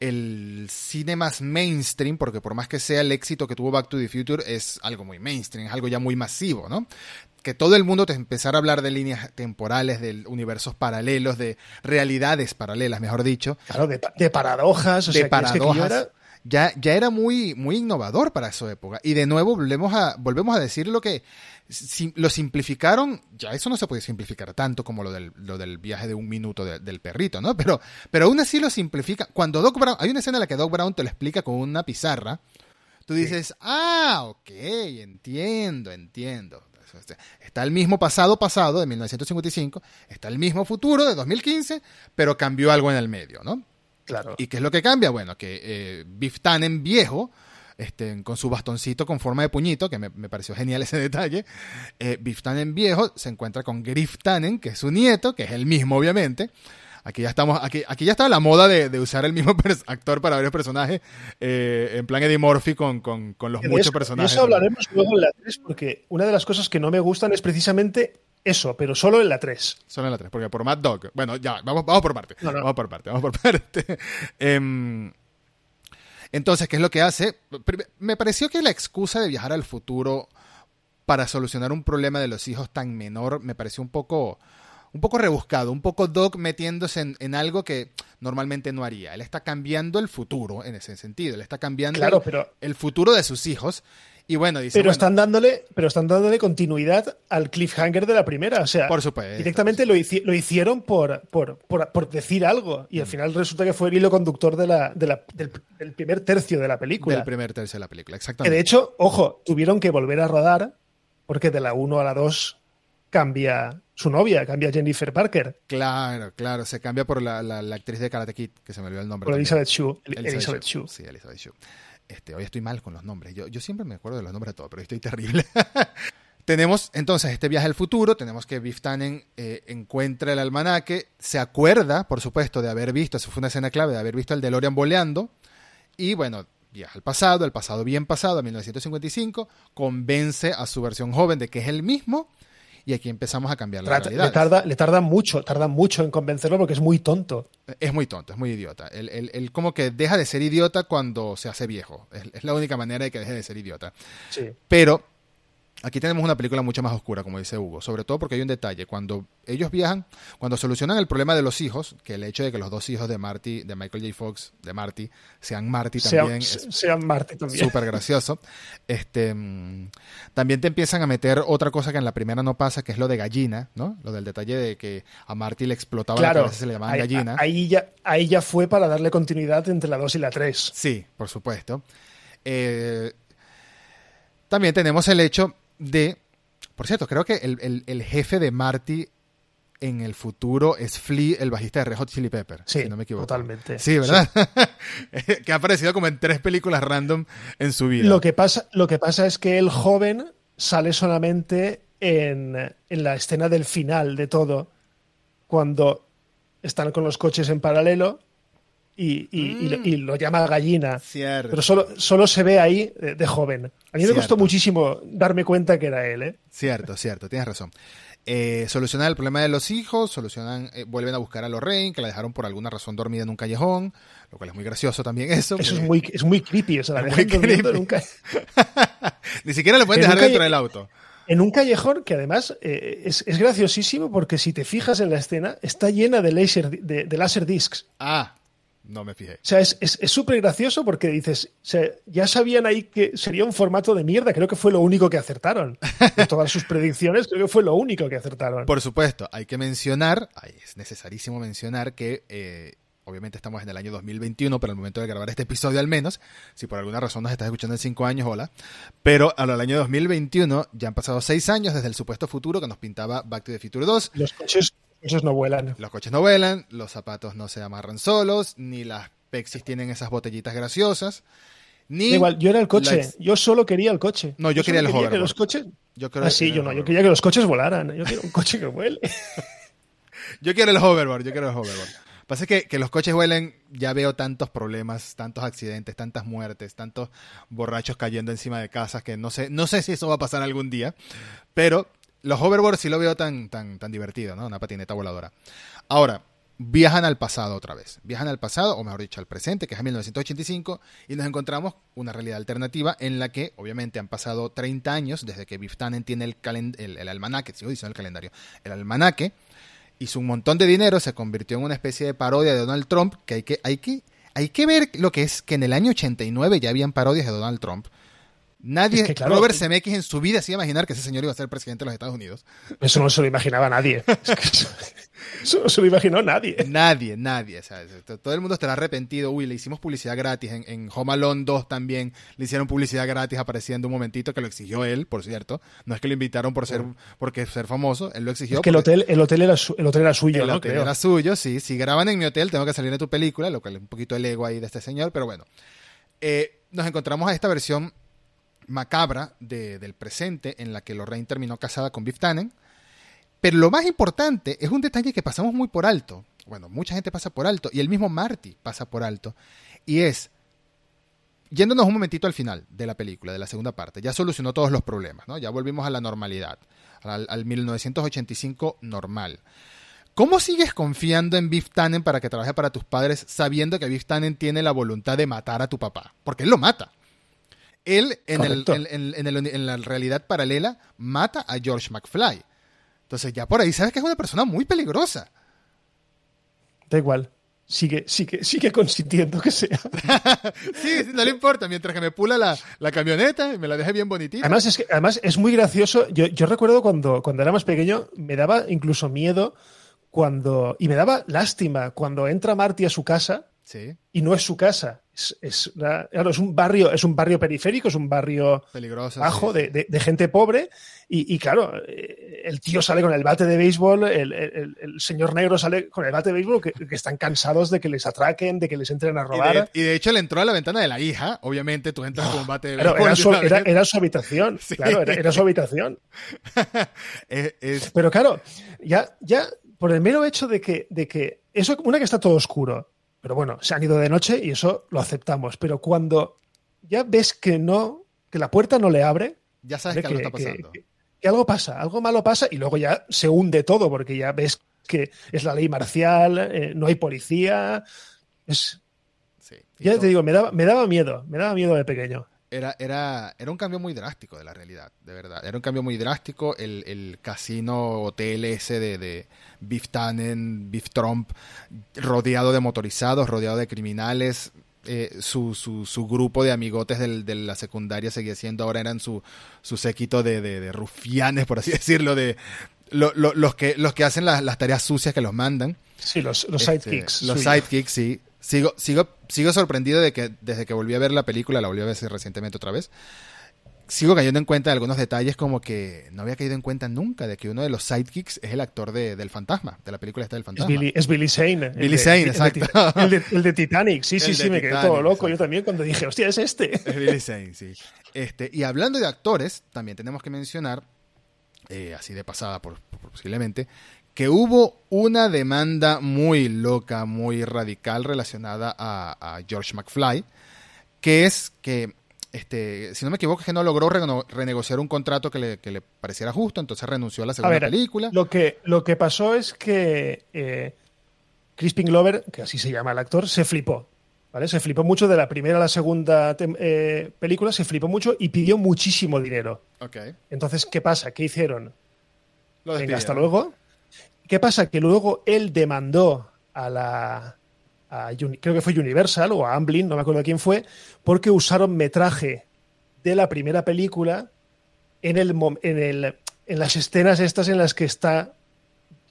el cine más mainstream, porque por más que sea el éxito que tuvo Back to the Future, es algo muy mainstream, es algo ya muy masivo, ¿no? Que todo el mundo te empezara a hablar de líneas temporales, de universos paralelos, de realidades paralelas, mejor dicho, claro, de, pa- de paradojas. O de sea, que paradojas. era- Ya, ya era muy, muy innovador para esa época. Y de nuevo volvemos a, volvemos a decir lo que si- lo simplificaron. Ya eso no se puede simplificar tanto como lo del, lo del viaje de un minuto de- del perrito, ¿no? Pero, pero aún así lo simplifica. Cuando Doc Brown, hay una escena en la que Doc Brown te lo explica con una pizarra. Tú dices, ah, ok, entiendo, entiendo. Está el mismo pasado pasado de 1955, está el mismo futuro de 2015, pero cambió algo en el medio, ¿no? Claro. ¿Y qué es lo que cambia? Bueno, que eh, Biff Tannen viejo, este, con su bastoncito con forma de puñito, que me, me pareció genial ese detalle, eh, Biff Tannen viejo se encuentra con Griff Tannen, que es su nieto, que es el mismo obviamente. Aquí ya estamos, aquí, aquí ya está la moda de, de usar el mismo actor para varios personajes, eh, en plan Eddie Murphy con, con, con los De muchos eso, de personajes. eso hablaremos luego en la 3, porque una de las cosas que no me gustan es precisamente eso, pero solo en la 3. Solo en la 3, porque por Mad Dog. Bueno, ya, vamos, vamos por parte. No, no. Vamos por parte, vamos por parte. Em, entonces, ¿qué es lo que hace? Me pareció que la excusa de viajar al futuro para solucionar un problema de los hijos tan menor me pareció un poco, un poco rebuscado, un poco Doc metiéndose en, en algo que normalmente no haría. Él está cambiando el futuro en ese sentido. Él está cambiando Claro, el, pero, el futuro de sus hijos. Y bueno, dice, pero, bueno, están dándole, pero están dándole continuidad al cliffhanger de la primera. O sea, por supuesto. directamente lo, hici- lo hicieron por, por, por, por decir algo. Y Mm. al final resulta que fue el hilo conductor de la, de la- del, del primer tercio de la película. Del primer tercio de la película, Que exactamente. de hecho, ojo, tuvieron que volver a rodar porque de la 1 a la 2 cambia su novia, cambia Jennifer Parker, Claro, claro, se cambia por la, la- la actriz de Karate Kid, que se me olvidó el nombre. por. Elizabeth Shue. Elizabeth, Shue. Shue. Sí, Elizabeth Shue. Este, hoy estoy mal con los nombres. Yo, yo siempre me acuerdo de los nombres de todo, pero hoy estoy terrible. tenemos entonces este viaje al futuro, tenemos que Biff Tannen eh, encuentra el almanaque, se acuerda, por supuesto, de haber visto, eso fue una escena clave, de haber visto el DeLorean boleando, y bueno, viaja al pasado, el pasado bien pasado, a 1955, convence a su versión joven de que es el mismo, y aquí empezamos a cambiar la realidad. le, tarda, le tarda mucho, tarda mucho en convencerlo porque es muy tonto. Es muy tonto, es muy idiota. Él, él- él como que deja de ser idiota cuando se hace viejo. Es, es la única manera de que deje de ser idiota. Sí. Pero aquí tenemos una película mucho más oscura, como dice Hugo. Sobre todo porque hay un detalle. Cuando ellos viajan, cuando solucionan el problema de los hijos, que el hecho de que los dos hijos de Marty, de Michael J. Fox, de Marty, sean Marty también, Sean, sean Marte también. súper gracioso. Este, también te empiezan a meter otra cosa que en la primera no pasa, que es lo de gallina, ¿no? Lo del detalle de que a Marty le explotaba la Claro, cabeza, se le llamaban ahí, gallina. ahí ya, ahí ya fue para darle continuidad entre la 2 y la 3. Sí, por supuesto. Eh, también tenemos el hecho de. Por cierto, creo que el, el- el jefe de Marty en el futuro es Flea, el bajista de Red Hot Chili Pepper. Sí, si no me equivoco. totalmente. Sí, ¿verdad? que ha aparecido como en tres películas random en su vida. Lo que, pasa, lo que pasa es que el joven sale solamente en, en la escena del final de todo, cuando están con los coches en paralelo y, y, lo llama gallina. Cierto. Pero solo, solo se ve ahí de, joven. A mí me costó muchísimo darme cuenta que era él. ¿eh? Cierto, cierto, tienes razón. Eh, solucionan el problema de los hijos, solucionan, eh, vuelven a buscar a Lorraine, que la dejaron por alguna razón dormida en un callejón, lo cual es muy gracioso también eso. Eso es muy, es muy creepy, eso, la Ni siquiera le pueden dejar dentro del auto. En un callejón que además eh, es, graciosísimo porque si te fijas en la escena, está llena de laser, de, de laser discs. Ah, no me fijé. O sea, es súper gracioso porque dices, ya sabían ahí que sería un formato de mierda. Creo que fue lo único que acertaron. De todas sus predicciones, creo que fue lo único que acertaron. Por supuesto, hay que mencionar, es necesarísimo mencionar que eh, obviamente estamos en el año 2021, pero al momento de grabar este episodio al menos, si por alguna razón nos estás escuchando en cinco años, hola. Pero al año 2021 ya han pasado seis años desde el supuesto futuro que nos pintaba Back to the Future 2. Los coches coches no vuelan. Los coches no vuelan, los zapatos no se amarran solos, ni las Pexis tienen esas botellitas graciosas. Ni Igual, yo era el coche. Yo solo quería el coche. No, yo, quería el hoverboard. Que los coches... Yo ah, sí, yo no. Yo quería que los coches volaran. Yo quiero un coche que vuele. yo quiero el hoverboard. Yo quiero el hoverboard. Pasa que, que los coches vuelen, ya veo tantos problemas, tantos accidentes, tantas muertes, tantos borrachos cayendo encima de casas que no sé, no sé si eso va a pasar algún día, pero los hoverboards sí lo veo tan, tan, tan divertido, ¿no? Una patineta voladora. Ahora, viajan al pasado otra vez. Viajan al pasado, o mejor dicho, al presente, que es 1985, y nos encontramos una realidad alternativa en la que, obviamente, han pasado 30 años desde que Biff Tannen tiene el, el, el almanaque, sigo diciendo el calendario, el almanaque, hizo un montón de dinero, se convirtió en una especie de parodia de Donald Trump, que hay que, hay que, hay que ver lo que es que en el año 89 ya habían parodias de Donald Trump. Nadie, Robert Zemeckis en su vida se iba a imaginar que ese señor iba a ser presidente de los Estados Unidos. Eso no se lo imaginaba nadie. eso, no se lo imaginó nadie. Nadie, nadie. todo el mundo estará arrepentido. Uy, le hicimos publicidad gratis. En, en, Home Alone 2 también le hicieron publicidad gratis apareciendo un momentito que lo exigió él, por cierto. No es que lo invitaron por ser, porque ser famoso, él lo exigió. Es que el hotel, el hotel, era, el hotel era suyo, El hotel era suyo, sí. Si graban en mi hotel, tengo que salir de tu película, lo cual es un poquito el ego ahí de este señor, pero bueno. Eh, nos encontramos a esta versión macabra del presente en la que Lorraine terminó casada con Biff Tannen. Pero lo más importante es un detalle que pasamos muy por alto. Bueno, mucha gente pasa por alto y el mismo Marty pasa por alto. Y es, yéndonos un momentito al final de la película, de la segunda parte, ya solucionó todos los problemas, ¿no? Ya volvimos a la normalidad, al, al 1985 normal. ¿Cómo sigues confiando en Biff Tannen para que trabaje para tus padres sabiendo que Biff Tannen tiene la voluntad de matar a tu papá? Porque él lo mata. Él, en, el, en, la realidad paralela, mata a George McFly. Entonces ya por ahí sabes que es una persona muy peligrosa. Da igual. Sigue, sigue, sigue consintiendo que sea. sí, no le importa, mientras que me pula la, camioneta y me la deje bien bonitita. Además es, que, además es muy gracioso. Yo, yo recuerdo cuando, cuando era más pequeño, me daba incluso miedo cuando. Y me daba lástima cuando entra Marty a su casa y no es su casa. Es, es, es, un barrio, es un barrio periférico, es un barrio peligroso bajo de, gente pobre. Y, claro, eh, el tío sale con el bate de béisbol, el, señor negro sale con el bate de béisbol, que, están cansados de que les atraquen, de que les entren a robar. Y de, hecho le entró a la ventana de la hija. Obviamente tú entras con un bate de béisbol. era, su, habitación. Claro, era, su habitación. Pero claro, ya, ya por el mero hecho de que, de que eso, una que está todo oscuro pero bueno, se han ido de noche y eso lo aceptamos. Pero cuando ya ves que no, que la puerta no le abre. Ya sabes que, algo está pasando. Que, algo pasa, algo malo pasa y luego ya se hunde todo porque ya ves que es la ley marcial, eh, no hay policía. Es. ya te digo, me daba, me daba miedo, me daba miedo de pequeño era, era, era un cambio muy drástico de la realidad, de verdad. Era un cambio muy drástico. El, el casino hotel ese de, de Biff Tannen, Biff Trump, rodeado de motorizados, rodeado de criminales. Eh, su, su, su, grupo de amigotes del, de la secundaria seguía siendo, ahora eran su, su séquito de, de, rufianes, por así decirlo, de los, que, los que hacen las, tareas sucias que los mandan. Sí, los, los este, sidekicks. Los sidekicks, sí. Sigo, sigo, sigo sorprendido de que desde que volví a ver la película, la volví a ver recientemente otra vez, sigo cayendo en cuenta de algunos detalles como que no había caído en cuenta nunca de que uno de los sidekicks es el actor de, del fantasma, de la película esta del fantasma. Es Billy, es Billy Zane. Billy Zane, exacto. El de, Titanic, sí, sí, sí, me quedé todo loco. Yo también cuando dije, hostia, es este. Es Billy Zane, sí. Este, y hablando de actores, también tenemos que mencionar, eh, así de pasada por, posiblemente, que hubo una demanda muy loca, muy radical relacionada a, George McFly, que es que, este, si no me equivoco, es que no logró renegociar un contrato que le, pareciera justo, entonces renunció a la segunda película. Lo que, lo que pasó es que eh, Crispin Glover, que así se llama el actor, se flipó. ¿Vale? Se flipó mucho de la primera a la segunda eh, película, se flipó mucho y pidió muchísimo dinero. Okay. Entonces, ¿qué pasa? ¿Qué hicieron? Venga, hasta luego. ¿Qué pasa? Que luego él demandó a la. creo que fue Universal o a Amblin, no me acuerdo quién fue, porque usaron metraje de la primera película en, el, en, el, en las escenas estas en las que está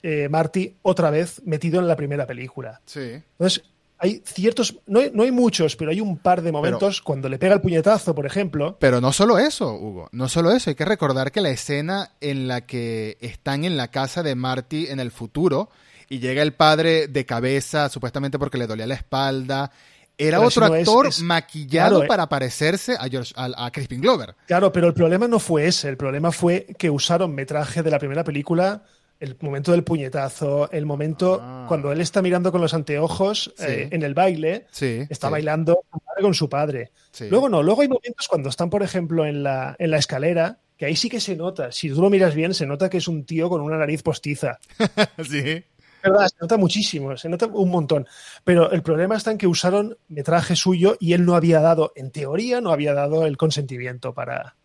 eh, Marty otra vez metido en la primera película. Sí. Entonces, hay ciertos, no hay, no hay, muchos, pero hay un par de momentos cuando le pega el puñetazo, por ejemplo. Pero no solo eso, Hugo, no solo eso, hay que recordar que la escena en la que están en la casa de Marty en el futuro y llega el padre de cabeza, supuestamente porque le dolía la espalda, era otro actor maquillado eh. para parecerse a, George, a, a, Crispin Glover. Claro, pero el problema no fue ese, el problema fue que usaron metraje de la primera película el momento del puñetazo, el momento ah. cuando él está mirando con los anteojos eh, en el baile, está bailando con su padre. Luego no, luego hay momentos cuando están, por ejemplo, en la, en la escalera, que ahí sí que se nota, si tú lo miras bien, se nota que es un tío con una nariz postiza. sí. ¿Verdad? Se nota muchísimo, se nota un montón. Pero el problema está en que usaron metraje suyo y él no había dado, en teoría, no había dado el consentimiento para,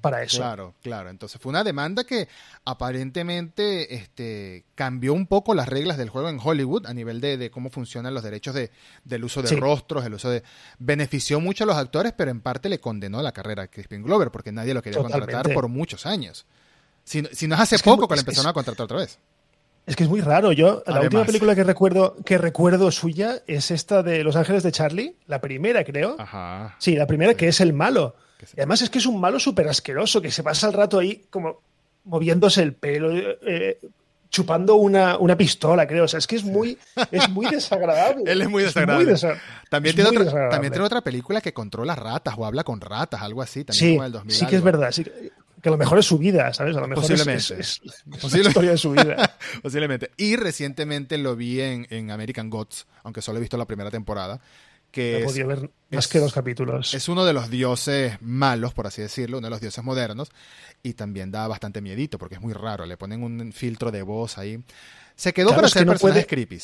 para eso. Claro, claro. Entonces fue una demanda que aparentemente este, cambió un poco las reglas del juego en Hollywood a nivel de, cómo funcionan los derechos de, del uso de rostros, el uso de... Benefició mucho a los actores, pero en parte le condenó la carrera a Crispin Glover porque nadie lo quería contratar por muchos años. Si, si no es hace poco que, le empezaron a contratar otra vez. Es que es muy raro. Yo, la última película que recuerdo, que recuerdo suya es esta de Los Ángeles de Charlie, la primera, creo. Ajá. Sí, la primera, que es el malo. Y además es que es un malo súper asqueroso, que se pasa el rato ahí como moviéndose el pelo, eh, chupando una, una, pistola, creo. O sea, es que es muy, es muy desagradable. Él es muy desagradable. también, tiene otra, también tiene otra película que controla ratas o habla con ratas, algo así. También sí, sí que es verdad. Sí, que a lo mejor es su vida, ¿sabes? A lo mejor Posiblemente. es, la historia de su vida. Posiblemente. Y recientemente lo vi en, en American Gods, aunque solo he visto la primera temporada que es, ver más que dos capítulos. Es uno de los dioses malos, por así decirlo, uno de los dioses modernos, y también da bastante miedito, porque es muy raro, le ponen un filtro de voz ahí. Se quedó para ser personajes creepy.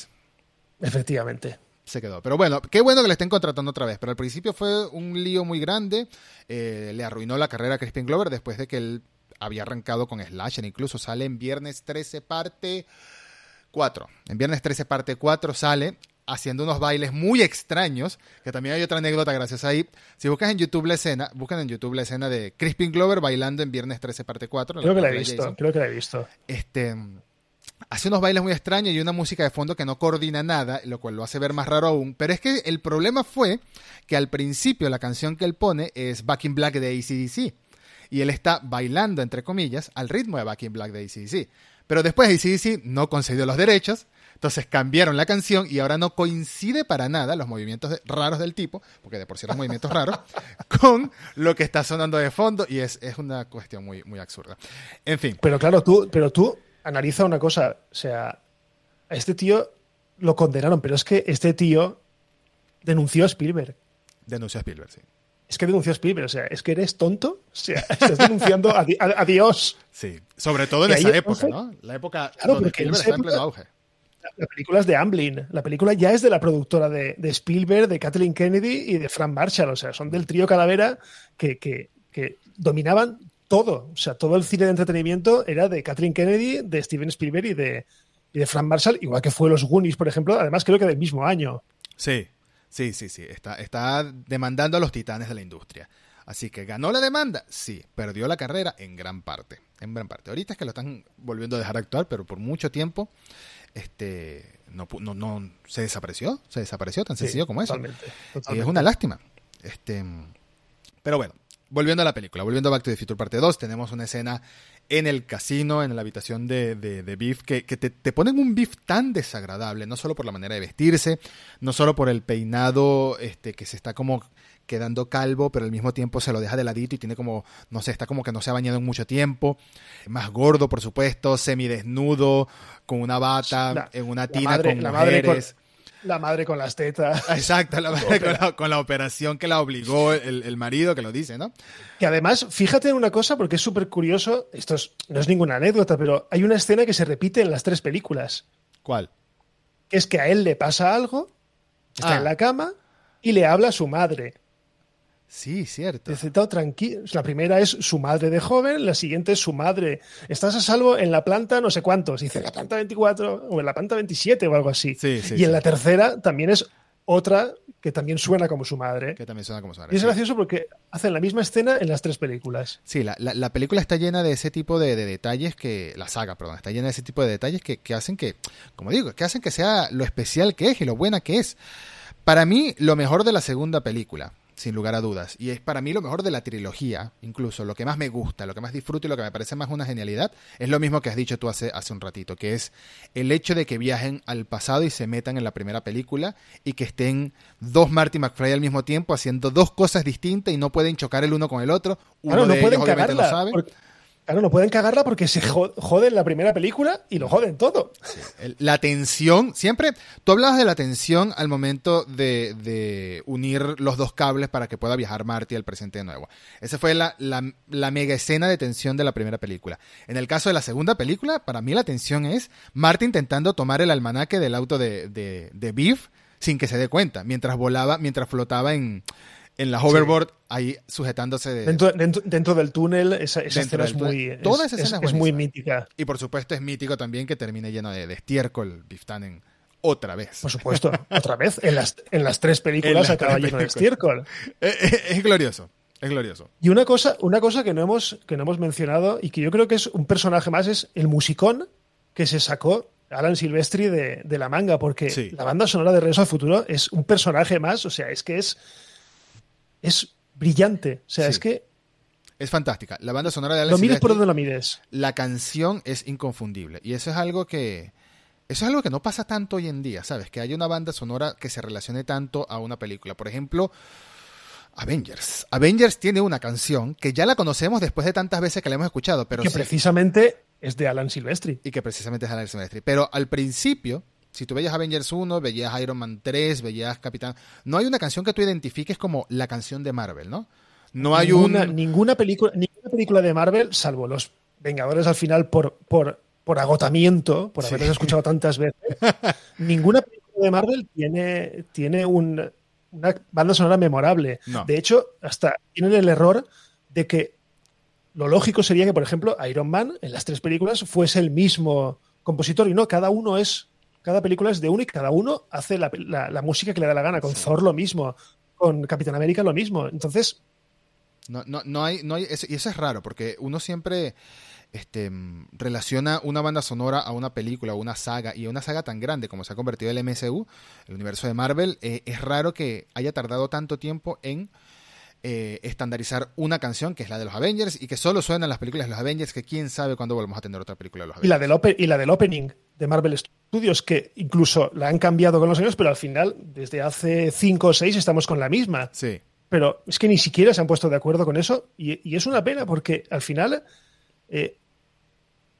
Efectivamente. Se quedó. Pero bueno, qué bueno que le estén contratando otra vez. Pero al principio fue un lío muy grande. Eh, le arruinó la carrera a Crispin Glover después de que él había arrancado con Slasher. Incluso sale en viernes 13 parte 4. En viernes 13 parte 4 sale haciendo unos bailes muy extraños, que también hay otra anécdota gracias ahí. Si buscas en YouTube la escena, buscan en YouTube la escena de Crispin Glover bailando en Viernes 13 parte 4. Creo que la he visto, creo que la he visto. Este, hace unos bailes muy extraños y una música de fondo que no coordina nada, lo cual lo hace ver más raro aún. Pero es que el problema fue que al principio la canción que él pone es Back in Black de ACDC. Y él está bailando, entre comillas, al ritmo de Back in Black de ACDC. Pero después ACDC no concedió los derechos entonces cambiaron la canción y ahora no coincide para nada los movimientos raros del tipo, porque de por sí eran movimientos raros, con lo que está sonando de fondo y es, es una cuestión muy, muy absurda. En fin. Pero claro, tú, pero tú analiza una cosa, o sea, a este tío lo condenaron, pero es que este tío denunció a Spielberg. Denunció a Spielberg, sí. Es que denunció a Spielberg, o sea, es que eres tonto, o sea, estás denunciando a, Dios. Sí, sobre todo en esa época, ¿no? La época donde Spielberg está en pleno auge la película es de Amblin. La película ya es de la productora de, Spielberg, de Kathleen Kennedy y de Frank Marshall. O sea, son del trío Calavera que, que, dominaban todo. O sea, todo el cine de entretenimiento era de Kathleen Kennedy, de Steven Spielberg y de, y de Frank Marshall, igual que fue Los Goonies, por ejemplo. Además, creo que del mismo año. Sí, sí, sí, sí. Está, está demandando a los titanes de la industria. Así que ganó la demanda, sí, perdió la carrera en gran parte, en gran parte. Ahorita es que lo están volviendo a dejar actuar, pero por mucho tiempo este no, no, no se desapareció, se desapareció tan sencillo como eso. Y es una lástima. Este, pero bueno, volviendo a la película, volviendo a Back to the Future parte 2, tenemos una escena en el casino, en la habitación de, de, Biff, que, te, te, ponen un Biff tan desagradable, no solo por la manera de vestirse, no solo por el peinado este, que se está como quedando calvo, pero al mismo tiempo se lo deja de ladito y tiene como, no sé, está como que no se ha bañado en mucho tiempo. Más gordo, por supuesto, semidesnudo, con una bata, La- en una tina madre- con la madre con-. La madre con las tetas. Exacto, la madre con, la, con la operación que la obligó el, el marido que lo dice, ¿no? Que además, fíjate en una cosa, porque es súper curioso, esto es- no es ninguna anécdota, pero hay una escena que se repite en las tres películas, ¿Cuál? que es que a él le pasa algo, está Ah. en la cama y le habla a su madre. Sí, cierto. Dice, "Todo tranquilo. La primera es su madre de joven, la siguiente es su madre. Estás a salvo en la planta no sé cuántos. Dice, la planta 24 o en la planta 27 o algo así. Sí, sí, y en sí. la tercera también es otra que también suena como su madre. Que también suena como suena. Y es sí. gracioso porque hacen la misma escena en las tres películas. Sí, la, la- la película está llena de ese tipo de, de detalles que. La saga, perdón, está llena de ese tipo de detalles que, que hacen que, como digo, que hacen que sea lo especial que es y lo buena que es. Para mí, lo mejor de la segunda película, sin lugar a dudas, y es para mí lo mejor de la trilogía, incluso lo que más me gusta, lo que más disfruto y lo que me parece más una genialidad, es lo mismo que has dicho tú hace, hace un ratito, que es el hecho de que viajen al pasado y se metan en la primera película y que estén dos Marty McFly al mismo tiempo haciendo dos cosas distintas y no pueden chocar el uno con el otro. Uno Claro, no de pueden ellos obviamente lo sabe. porque- claro, no pueden cagarla porque se jo- joden la primera película y lo joden todo. La tensión, siempre, tú hablabas de la tensión al momento de, unir los dos cables para que pueda viajar Marty al presente de nuevo. Esa fue la, mega escena de tensión de la primera película. En el caso de la segunda película, para mí la tensión es Marty intentando tomar el almanaque del auto de, de, de Biff sin que se dé cuenta, mientras volaba, mientras flotaba en, en la hoverboard, ahí sujetándose de... Dentro, dentro, dentro del túnel, esa, escena es túnel. muy, Toda esa es- escena es es muy mítica. Y por supuesto es mítico también que termine lleno de, de estiércol Biff Tannen otra vez. Por supuesto, otra vez. En las, en las tres películas las acaba lleno de estiércol. Eh, eh, es glorioso, es glorioso. Y una cosa, una cosa que no hemos, que no hemos mencionado y que yo creo que es un personaje más es el musicón que se sacó Alan Silvestri de, de la manga, porque Sí. la banda sonora de Regreso al Futuro es un personaje más, o sea, es que es, es brillante. O sea, Sí. es que Es fantástica. La banda sonora de Alan lo mires por donde lo mires. la canción es inconfundible. Y eso es algo que. Eso es algo que no pasa tanto hoy en día, ¿sabes? Que haya una banda sonora que se relacione tanto a una película. Por ejemplo, Avengers. Avengers tiene una canción que ya la conocemos después de tantas veces que la hemos escuchado, pero que sí- precisamente es de Alan Silvestri. y que precisamente es Alan Silvestri. Pero al principio, si tú veías Avengers 1, veías Iron Man 3, veías Capitán, no hay una canción que tú identifiques como la canción de Marvel, ¿no? No hay ninguna, un ninguna película, ninguna película de Marvel, salvo los Vengadores al final por, por, por agotamiento, por Sí. haberlos escuchado tantas veces, ninguna película de Marvel tiene, tiene un- una banda sonora memorable. No. De hecho, hasta tienen el error de que lo lógico sería que, por ejemplo, Iron Man en las tres películas fuese el mismo compositor y no, cada uno es, cada película es de uno y cada uno hace la, la- la música que le da la gana. Con Thor lo mismo, con Capitán América lo mismo. Entonces, No, no, no hay, no hay eso- y eso es raro, porque uno siempre este, relaciona una banda sonora a una película, a una saga, y a una saga tan grande como se ha convertido el MCU, el universo de Marvel, eh, es raro que haya tardado tanto tiempo en eh, estandarizar una canción, que es la de los Avengers, y que solo suena en las películas de los Avengers, que quién sabe cuándo volvemos a tener otra película de los Y la, Avengers. del y la del opening de Marvel Studios, que incluso la han cambiado con los años, pero al final, desde hace cinco o seis, estamos con la misma. Sí, Pero es que ni siquiera se han puesto de acuerdo con eso. Y, y es una pena, porque al final. eh,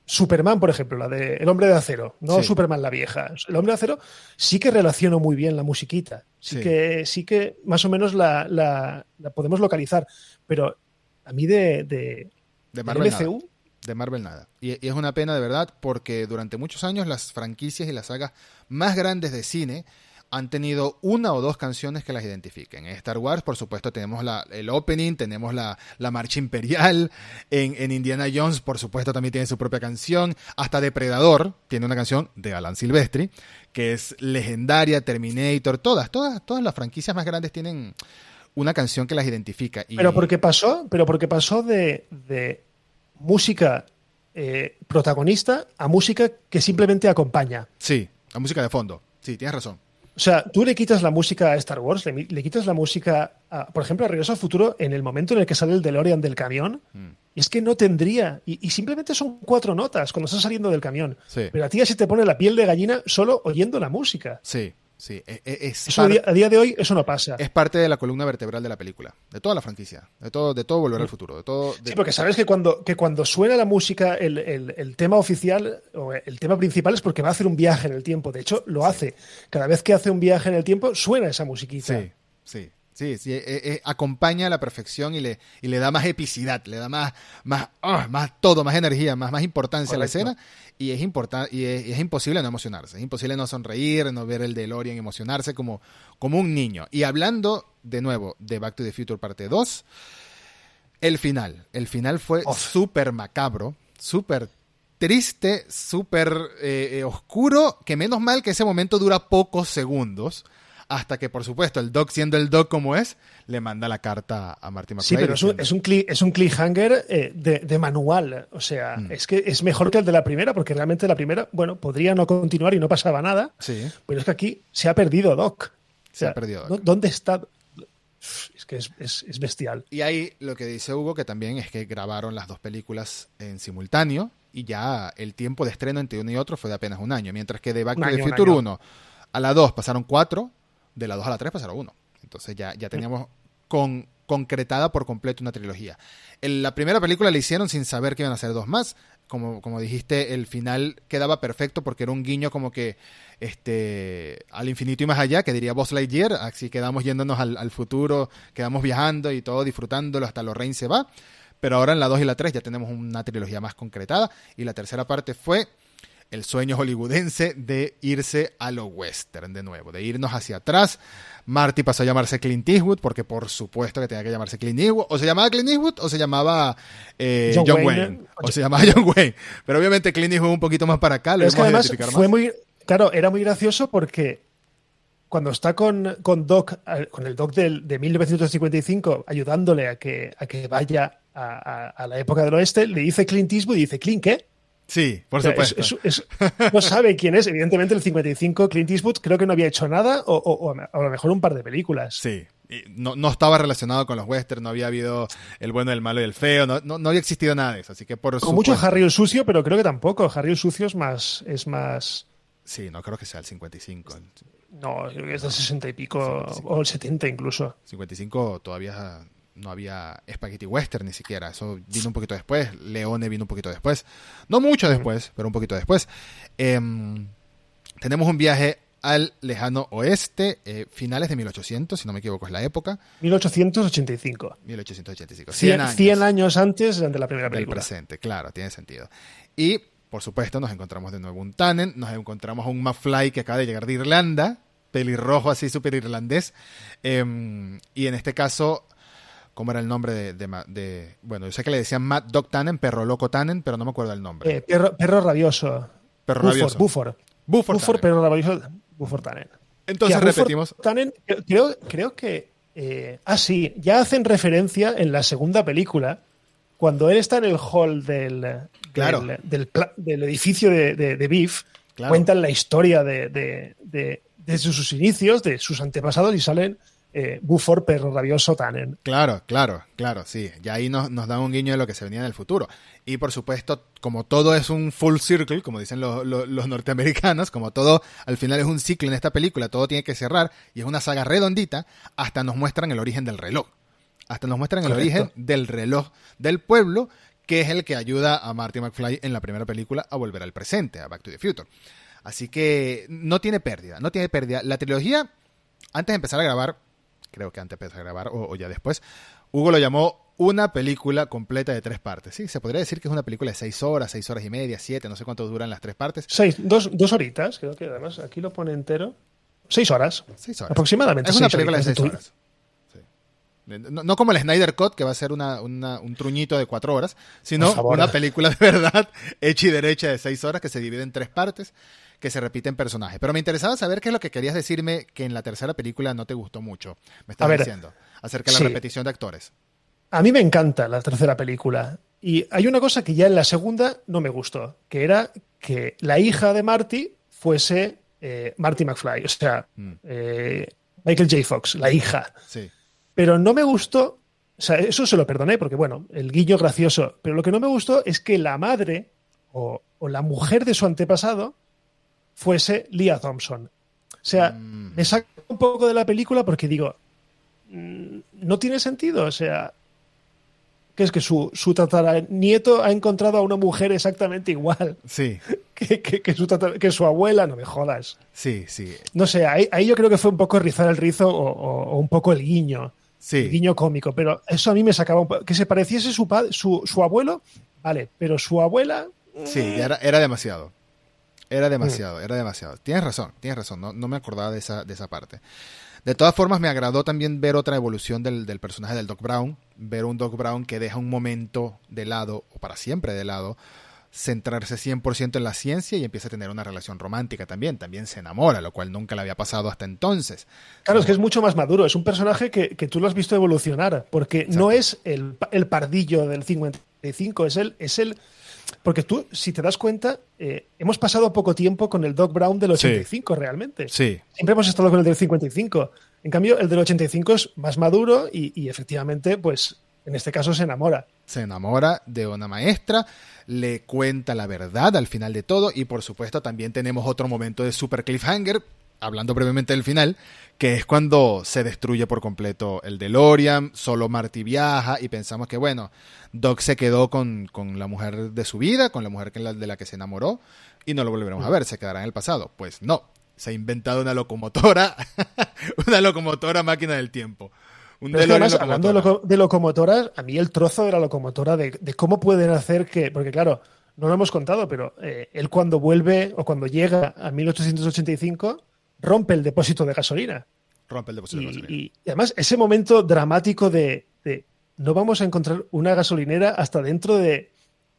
Superman, por ejemplo, la de El hombre de acero, no Sí. Superman la vieja. El hombre de acero sí que relaciono muy bien la musiquita. Sí, Sí. que sí que más o menos la, la- la podemos localizar. Pero a mí de, de, de Marvel nada. MCU, De Marvel nada. Y, y es una pena de verdad porque durante muchos años las franquicias y las sagas más grandes de cine han tenido una o dos canciones que las identifiquen. En Star Wars, por supuesto, tenemos la, el opening, tenemos la, la marcha imperial. En, en Indiana Jones, por supuesto, también tiene su propia canción. Hasta Depredador tiene una canción de Alan Silvestri, que es legendaria, Terminator, todas, todas, todas las franquicias más grandes tienen una canción que las identifica. Y, Pero porque pasó, pero porque pasó de, de música eh, protagonista a música que simplemente acompaña. Sí, la música de fondo. Sí, tienes razón. O sea, tú le quitas la música a Star Wars, le, quitas la música, a, por ejemplo, a Regreso al Futuro, en el momento en el que sale el DeLorean del camión, Mm. y es que no tendría, y, y simplemente son cuatro notas cuando estás saliendo del camión. Sí. Pero a ti ya se te pone la piel de gallina solo oyendo la música. Sí, Sí, e, e, es, eso a, día, de hoy eso no pasa. Es parte de la columna vertebral de la película, de toda la franquicia, de todo, de todo Volver al Futuro, de todo. Sí, porque sabes que cuando, que cuando suena la música, el, el, el, tema oficial o el tema principal es porque va a hacer un viaje en el tiempo. De hecho, lo hace. Cada vez que hace un viaje en el tiempo, suena esa musiquita. Sí, sí. Sí, sí, eh, eh, acompaña a la perfección y le, y le da más epicidad, le da más, más, ah, más todo, más energía, más, más importancia a la escena. Y es importante, y es, imposible no emocionarse, es imposible no sonreír, no ver el DeLorean, emocionarse como, como un niño. Y hablando de nuevo de Back to the Future parte 2, el final. El final fue súper macabro, súper triste, súper eh, oscuro, que menos mal que ese momento dura pocos segundos hasta que, por supuesto, el Doc, siendo el Doc como es, le manda la carta a Marty McFly. Sí, pero es un, es un, es un cliffhanger eh, de, manual. O sea, mm. es que es mejor que el de la primera, porque realmente la primera, bueno, podría no continuar y no pasaba nada. Sí. Pero es que aquí se ha perdido Doc. se ha perdido Doc. ¿Dónde está? Es que es, es, bestial. Y ahí lo que dice Hugo, que también es que grabaron las dos películas en simultáneo y ya el tiempo de estreno entre uno y otro fue de apenas un año, mientras que de Back to the Future 1 a la 2 pasaron cuatro, de la 2 a la 3 pasaron 1. Entonces ya, ya teníamos con, concretada por completo una trilogía. En la primera película la hicieron sin saber que iban a ser dos más. Como, como dijiste, el final quedaba perfecto porque era un guiño como que este al infinito y más allá, que diría Buzz Lightyear, así quedamos yéndonos al, futuro, quedamos viajando y todo disfrutándolo hasta Lorraine se va. Pero ahora en la 2 y la 3 ya tenemos una trilogía más concretada y la tercera parte fue el sueño hollywoodense de irse a lo western de nuevo, de irnos hacia atrás. Marty pasó a llamarse Clint Eastwood porque por supuesto que tenía que llamarse Clint Eastwood. O se llamaba Clint Eastwood o se llamaba eh, John, Wayne. O se llamaba John Wayne. Pero obviamente Clint Eastwood un poquito más para acá. Lo es que además fue muy... Claro, era muy gracioso porque cuando está con, con Doc, con el Doc de 1955, ayudándole a que, a que vaya a, a, la época del oeste, le dice Clint Eastwood y dice, ¿Clint qué? Sí, por supuesto. no sabe quién es. Evidentemente, el 55 Clint Eastwood creo que no había hecho nada, o, a lo mejor un par de películas. Sí. No, no, estaba relacionado con los westerns, no había habido el bueno, el malo y el feo, no, no, había existido nada de eso. Así que por Con mucho Harry el sucio, pero creo que tampoco. Harry el sucio es más. Es más... Sí, no creo que sea el 55. No, creo que es del 60 y pico, o el 70 incluso. 55 todavía no había Spaghetti Western ni siquiera. Eso vino un poquito después. Leone vino un poquito después. No mucho después, pero un poquito después. Em, tenemos un viaje al lejano oeste, eh, finales de 1800, si no me equivoco es la época. 1885. 1885. 100, años, 100 años antes de la primera película. Del presente, claro, tiene sentido. Y, por supuesto, nos encontramos de nuevo un Tannen, nos encontramos a un McFly que acaba de llegar de Irlanda, pelirrojo así, súper irlandés. Em, y en este caso ¿Cómo era el nombre de, de, Bueno, yo sé que le decían Matt Dog Tannen, perro loco Tannen, pero no me acuerdo el nombre. Eh, perro, perro, rabioso. Perro rabioso. Buford. Buford, perro rabioso. Buford Tannen. Entonces repetimos. Tannen, creo, creo que. Eh, ah, sí, ya hacen referencia en la segunda película, cuando él está en el hall del, claro. del, del, edificio de, de, Beef, cuentan la historia de, de, sus inicios, de sus antepasados y salen eh, Buford, perro rabioso, Tannen. Claro, claro, claro, sí. Ya ahí nos, nos da un guiño de lo que se venía en el futuro. Y por supuesto, como todo es un full circle, como dicen los, norteamericanos, como todo al final es un ciclo en esta película, todo tiene que cerrar y es una saga redondita, hasta nos muestran el origen del reloj. Hasta nos muestran el origen del reloj del pueblo, que es el que ayuda a Marty McFly en la primera película a volver al presente, a Back to the Future. Así que no tiene pérdida, no tiene pérdida. La trilogía, antes de empezar a grabar, creo que antes de grabar o, ya después, Hugo lo llamó una película completa de tres partes. Sí, se podría decir que es una película de seis horas, seis horas y media, siete, no sé cuánto duran las tres partes. Seis, dos, dos horitas, creo que además aquí lo pone entero. Seis horas. Seis horas. Aproximadamente. Es una película de seis horas. No, como el Snyder Cut, que va a ser una, un truñito de cuatro horas, sino una película de verdad hecha y derecha de seis horas que se divide en tres partes que se repiten personajes. Pero me interesaba saber qué es lo que querías decirme que en la tercera película no te gustó mucho. Me estás diciendo acerca de la repetición de actores. A mí me encanta la tercera película. Y hay una cosa que ya en la segunda no me gustó, que era que la hija de Marty fuese eh, Marty McFly, o sea, mm. eh, Michael J. Fox, la hija. Sí. Pero no me gustó, o sea, eso se lo perdoné porque, bueno, el guiño gracioso, pero lo que no me gustó es que la madre o la mujer de su antepasado fuese Leah Thompson. sea, mm. me saca un poco de la película porque digo, mm, no tiene sentido. O sea, que es que su, su tataranieto ha encontrado a una mujer exactamente igual. Sí. Que, que, su, que su, abuela, no me jodas. Sí, sí. No sé, ahí, yo creo que fue un poco rizar el rizo o, un poco el guiño. Sí. El guiño cómico, pero eso a mí me sacaba un poco. Que se pareciese su, su, su abuelo, vale, pero su abuela. Sí, era, era demasiado. Era demasiado, era demasiado. Tienes razón, tienes razón, no, no me acordaba de esa, de esa parte. De todas formas, me agradó también ver otra evolución del, personaje del Doc Brown, ver un Doc Brown que deja un momento de lado, o para siempre de lado, centrarse 100% en la ciencia y empieza a tener una relación romántica también. También se enamora, lo cual nunca le había pasado hasta entonces. Claro, es que es mucho más maduro. Es un personaje que, tú lo has visto evolucionar, porque no es el, el, pardillo del 55, es el, es el porque tú, si te das cuenta, eh, hemos pasado poco tiempo con el Doc Brown del 85 realmente. Sí. Siempre hemos estado con el del 55. En cambio, el del 85 es más maduro y, efectivamente, pues en este caso se enamora. Se enamora de una maestra, le cuenta la verdad al final de todo y por supuesto también tenemos otro momento de super cliffhanger, hablando brevemente del final, que es cuando se destruye por completo el DeLorean, solo Marty viaja y pensamos que bueno, Doc se quedó con, la mujer de su vida, con la mujer de la que se enamoró, y no lo volveremos a ver, se quedará en el pasado. Pues no, se ha inventado una locomotora, una locomotora máquina del tiempo. Un además, hablando de, locomotoras, a mí el trozo de la locomotora, de, cómo pueden hacer que, porque claro, no lo hemos contado, pero eh, él cuando vuelve o cuando llega a 1885, rompe el depósito de gasolina. Rompe el depósito de gasolina. Y, además, ese momento dramático de no vamos a encontrar una gasolinera hasta dentro de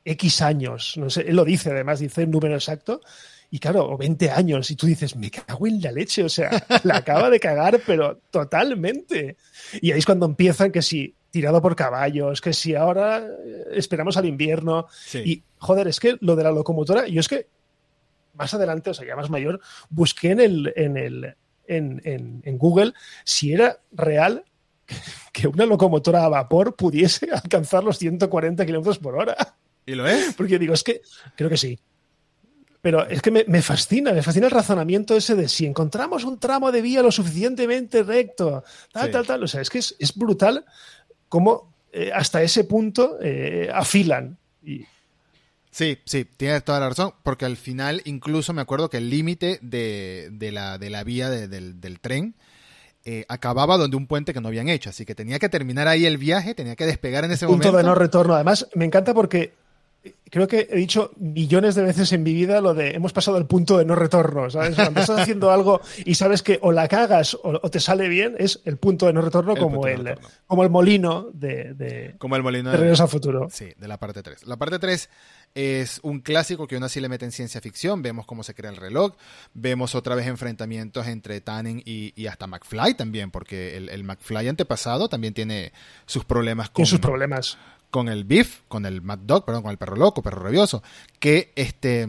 X años. No sé, él lo dice, además, dice el número exacto. Y claro, o 20 años, y tú dices, me cago en la leche, o sea, la acaba de cagar, pero totalmente. Y ahí es cuando empiezan que si tirado por caballos, que si ahora eh, esperamos al invierno. Y joder, es que lo de la locomotora, yo es que más adelante, o sea, ya más mayor, busqué en el, en el, en, en Google si era real que una locomotora a vapor pudiese alcanzar los 140 kilómetros por hora. ¿Y lo es? Porque digo, es que creo que sí. Pero es que me, fascina, me fascina el razonamiento ese de si encontramos un tramo de vía lo suficientemente recto, tal, tal, tal. O sea, es que es, brutal cómo eh, hasta ese punto eh, afilan. Y... Sí, sí, tienes toda la razón, porque al final incluso me acuerdo que el límite de, la, de la vía del, del tren eh, acababa donde un puente que no habían hecho. Así que tenía que terminar ahí el viaje, tenía que despegar en ese punto momento. Punto de no retorno. Además, me encanta porque creo que he dicho millones de veces en mi vida lo de hemos pasado el punto de no retorno, ¿sabes? Cuando estás haciendo algo y sabes que o la cagas o, te sale bien, es el punto de no retorno como el, como el molino de, como el molino de Regreso al Futuro. Sí, de la parte 3. La parte 3 es un clásico que aún así le mete en ciencia ficción. Vemos cómo se crea el reloj. Vemos otra vez enfrentamientos entre Tannen y, hasta McFly también, porque el, McFly antepasado también tiene sus problemas con. sus problemas. Con el Beef, con el Mad Dog, perdón, con el perro loco, perro rabioso. Que este.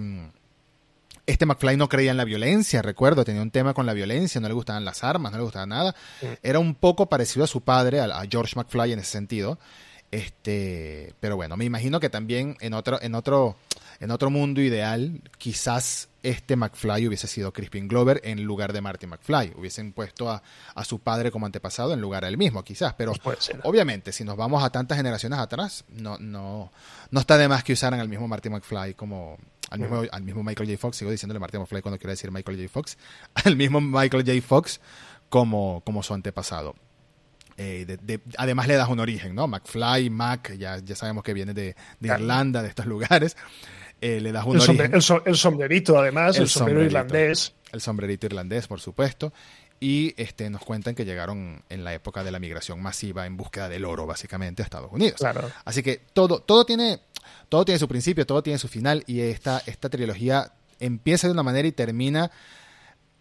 Este McFly no creía en la violencia, recuerdo, tenía un tema con la violencia, no le gustaban las armas, no le gustaba nada. Era un poco parecido a su padre, a George McFly en ese sentido. Este, pero bueno, me imagino que también en otro, en otro, en otro mundo ideal, quizás este McFly hubiese sido Crispin Glover en lugar de Marty McFly. Hubiesen puesto a, su padre como antepasado en lugar del mismo, quizás. Pero obviamente, si nos vamos a tantas generaciones atrás, no, no, no está de más que usaran al mismo Marty McFly como. Al mismo, al mismo Michael J. Fox, sigo diciéndole Marty McFly cuando quiero decir Michael J. Fox, al mismo Michael J. Fox como, como su antepasado. Eh, además le das un origen, ¿no? McFly, Mac, ya, ya sabemos que viene de, Irlanda, de estos lugares. Eh, le das un el sombrerito, además, el, sombrero irlandés. El sombrerito irlandés, por supuesto. Y este, nos cuentan que llegaron en la época de la migración masiva en búsqueda del oro, básicamente, a Estados Unidos. Claro. Así que todo, todo, tiene, todo tiene su principio, todo tiene su final, y esta, esta trilogía empieza de una manera y termina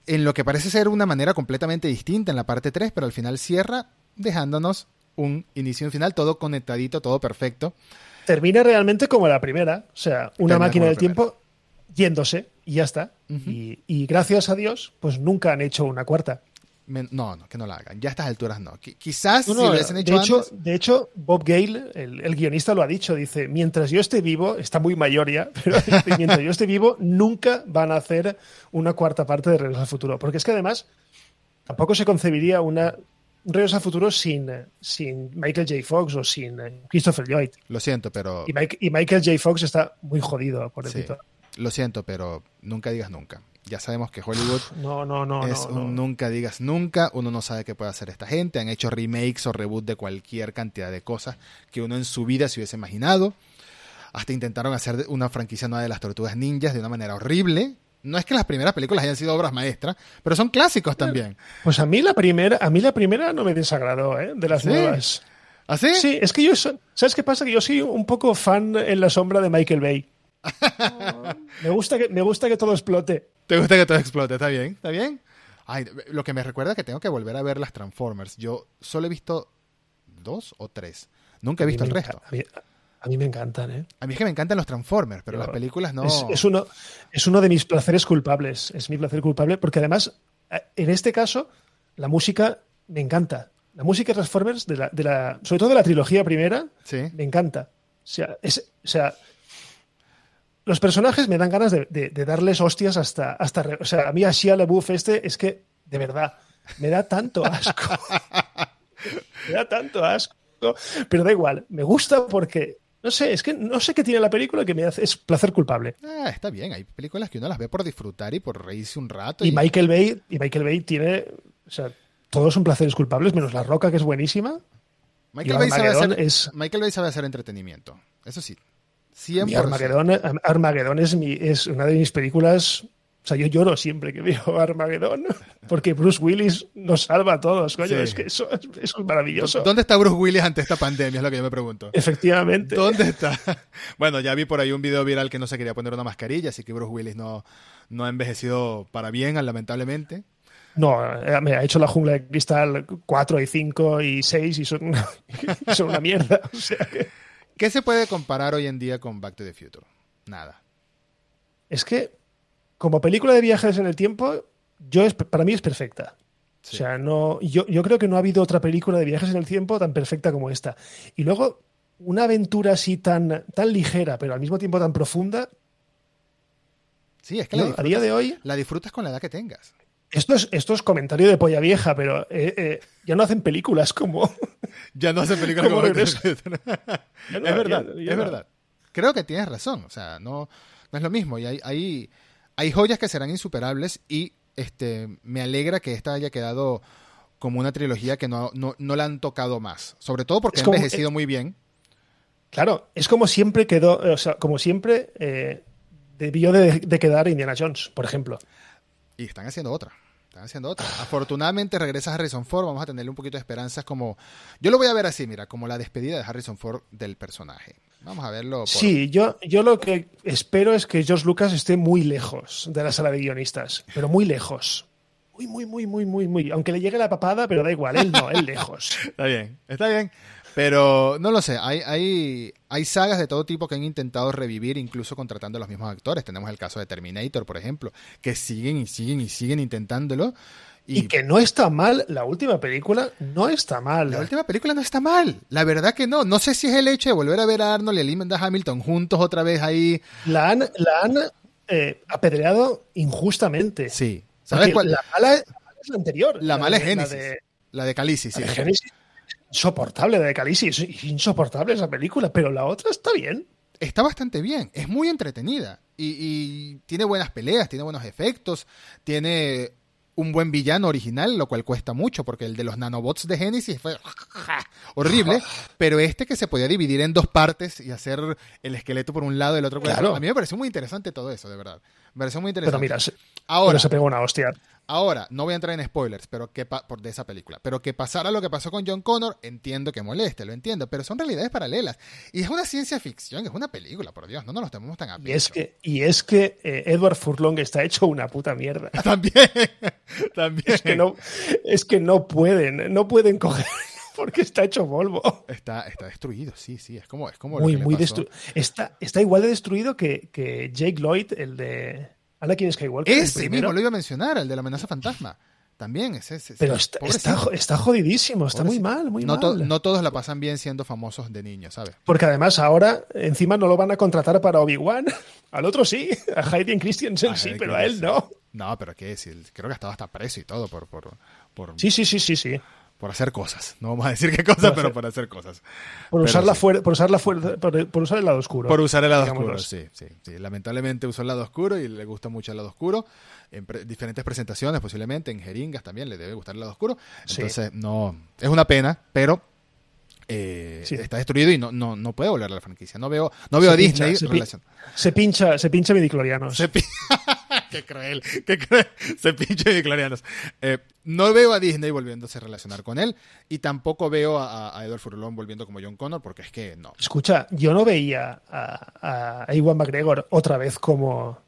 en lo que parece ser una manera completamente distinta en la parte 3, pero al final cierra dejándonos un inicio y un final, todo conectadito, todo perfecto. Termina realmente como la primera, o sea, una máquina del tiempo yéndose y ya está. y, gracias a Dios, pues nunca han hecho una cuarta. me- no, no, que no la hagan. Ya a estas alturas no. Qui- quizás No, si no, lo hubiesen de, hecho, hecho, antes. de hecho, Bob Gale, el, el guionista, lo ha dicho. Dice, mientras yo esté vivo, está muy mayor ya, pero mientras yo esté vivo, nunca van a hacer una cuarta parte de Regreso al Futuro. Porque es que además, tampoco se concebiría una, Regreso al Futuro sin, sin Michael J. Fox o sin eh, Christopher Lloyd. Lo siento, pero. Y, Mike- y Michael J. Fox está muy jodido, por Sí. Lo siento, pero nunca digas nunca. Ya sabemos que Hollywood No, no, no, es no, un nunca digas nunca. Uno no sabe qué puede hacer esta gente. Han hecho remakes o reboot de cualquier cantidad de cosas que uno en su vida se hubiese imaginado. Hasta intentaron hacer una franquicia nueva de las tortugas ninjas de una manera horrible. No es que las primeras películas hayan sido obras maestras, pero son clásicos también. Pues a mí la primera, a mí la primera no me desagradó, ¿eh? De las ¿Sí? nuevas. ¿Así? Sí, es que yo ¿sabes qué pasa? Que yo soy un poco fan en la sombra de Michael Bay. me gusta que me gusta que todo explote. ¿Te gusta que todo explote? ¿Está bien? ¿Está bien? Ay, lo que me recuerda es que tengo que volver a ver las Transformers. Yo solo he visto dos o tres. Nunca he visto el resto. enca- A mí, a mí me encantan, ¿eh? A mí es que me encantan los Transformers, pero Yo- las películas no. Es, es uno, es uno de mis placeres culpables. Es mi placer culpable porque además, eh, en este caso, la música me encanta. La música de Transformers, de la, de la, sobre todo de la trilogía primera, Sí. me encanta. O sea, es, o sea, los personajes me dan ganas de, de- de darles hostias hasta, hasta. O sea, a mí a Shia LaBeouf este es que, de verdad, me da tanto asco. me da tanto asco. Pero da igual, me gusta porque. No sé, es que no sé qué tiene la película que me hace. Es placer culpable. Ah, está bien. Hay películas que uno las ve por disfrutar y por reírse un rato. Y Michael Bay, y Michael Bay tiene. O sea, todos son placeres culpables, menos La Roca, que es buenísima. Michael, Bay sabe hacer, es- Michael Bay sabe hacer entretenimiento. Eso sí. Y 100%. Armageddon, Armageddon es, mi, es una de mis películas. O sea, yo lloro siempre que veo Armageddon, porque Bruce Willis nos salva a todos, coño. Sí. Es que eso, es- eso es maravilloso. ¿Dónde está Bruce Willis ante esta pandemia? Es lo que yo me pregunto. Efectivamente. ¿Dónde está? Bueno, ya vi por ahí un video viral que no se quería poner una mascarilla, así que Bruce Willis no, no ha envejecido para bien, lamentablemente. No, eh, me ha hecho la jungla de cristal 4 y 5 y 6 y son una, y son una mierda. O sea que- ¿Qué se puede comparar hoy en día con Back to the Future? Nada. es que, como película de viajes en el tiempo, yo es, para mí es perfecta. Sí. O sea, no, yo, yo creo que no ha habido otra película de viajes en el tiempo tan perfecta como esta. Y luego, una aventura así tan, tan ligera, pero al mismo tiempo tan profunda, Sí, es que ¿no? la, a día de hoy, la disfrutas con la edad que tengas. esto es, esto es comentario de polla vieja, pero eh, eh, ya no hacen películas como... Ya no hacen películas ¿Cómo como regreso? Ya no- es verdad, ya- ya es no. verdad. Creo que tienes razón. O sea, no, no es lo mismo. Y hay, hay, hay joyas que serán insuperables y este me alegra que esta haya quedado como una trilogía que no, no, no la han tocado más. Sobre todo porque ha envejecido muy bien. Claro, es como siempre quedó, o sea, como siempre eh, debió de, de quedar Indiana Jones, por ejemplo. Y están haciendo otra. Están haciendo otra. Afortunadamente regresa Harrison Ford. Vamos a tenerle un poquito de esperanzas como... Yo lo voy a ver así, mira, como la despedida de Harrison Ford del personaje. Vamos a verlo. por- Sí, yo, yo lo que espero es que George Lucas esté muy lejos de la sala de guionistas, pero muy lejos. Muy, muy, muy, muy, muy, muy. Aunque le llegue la papada, pero da igual, él no, él lejos. Está bien, está bien. Pero no lo sé, hay, hay, hay sagas de todo tipo que han intentado revivir, incluso contratando a los mismos actores. Tenemos el caso de Terminator, por ejemplo, que siguen y siguen y siguen intentándolo. Y, Y que no está mal, la última película no está mal. la última película no está mal, la verdad que no. No sé si es el hecho de volver a ver a Arnold y a Linda Hamilton juntos otra vez ahí. La han, la han eh, apedreado injustamente. Sí. ¿Sabes Porque cuál? La mala, la es la anterior. La mala es Génesis. de- La de Calici, sí. La de Génesis es insoportable, la de Calisi, es insoportable esa película, pero la otra está bien. está bastante bien, es muy entretenida y, y tiene buenas peleas, tiene buenos efectos, tiene un buen villano original, lo cual cuesta mucho porque el de los nanobots de Genesis fue horrible, pero este que se podía dividir en dos partes y hacer el esqueleto por un lado y el otro por el otro. A mí me pareció muy interesante todo eso, de verdad. Me pareció muy interesante. Pero mira, ahora, pero se pegó una hostia. Ahora, no voy a entrar en spoilers pero que por de esa película, pero que pasara lo que pasó con John Connor, entiendo que moleste, lo entiendo, pero son realidades paralelas. Y es una ciencia ficción, es una película, por Dios, no nos lo tomemos tan a Y es pecho. que, y es que eh, Edward Furlong está hecho una puta mierda. También, también. Es que no, es que no pueden, no pueden coger porque está hecho Volvo. Está, está destruido, sí, sí, es como, es como Muy, lo que le muy destruido. Está, está igual de destruido que, que Jake Lloyd, el de Anakin Skywalker. Ese mismo lo iba a mencionar, el de la amenaza fantasma. También, ese, ese- Pero está, está, está jodidísimo, está muy mal, muy no, to- mal. no todos la pasan bien siendo famosos de niños, ¿sabes? Porque además ahora encima no lo van a contratar para Obi-Wan. Al otro sí, a Hayden Christensen sí, pero a él no. No, pero qué decir, creo que estaba hasta preso y todo por, por, por, Sí, sí, sí, sí, sí. Por hacer cosas. No vamos a decir qué cosas, pero por hacer cosas. Por Pero usar, la sí. fuer- por usar la fuer- por, por usar el lado oscuro. Por usar el lado oscuro, sí, sí, sí. Lamentablemente usó el lado oscuro y le gusta mucho el lado oscuro. En pre- diferentes presentaciones, posiblemente, en jeringas también le debe gustar el lado oscuro. Sí. Entonces, no, es una pena, pero eh, está destruido y no, no, no puede volver a la franquicia. No veo, no veo Se a pincha, Disney se pi- relacion- Se pincha, se pincha midiclorianos. Se pi- qué cruel, qué cruel. Se pinche de clarianos. Eh, no veo a Disney volviéndose a relacionar con él y tampoco veo a, a Edward Furlong volviendo como John Connor porque es que no. Escucha, yo no veía a, a Ewan McGregor otra vez como,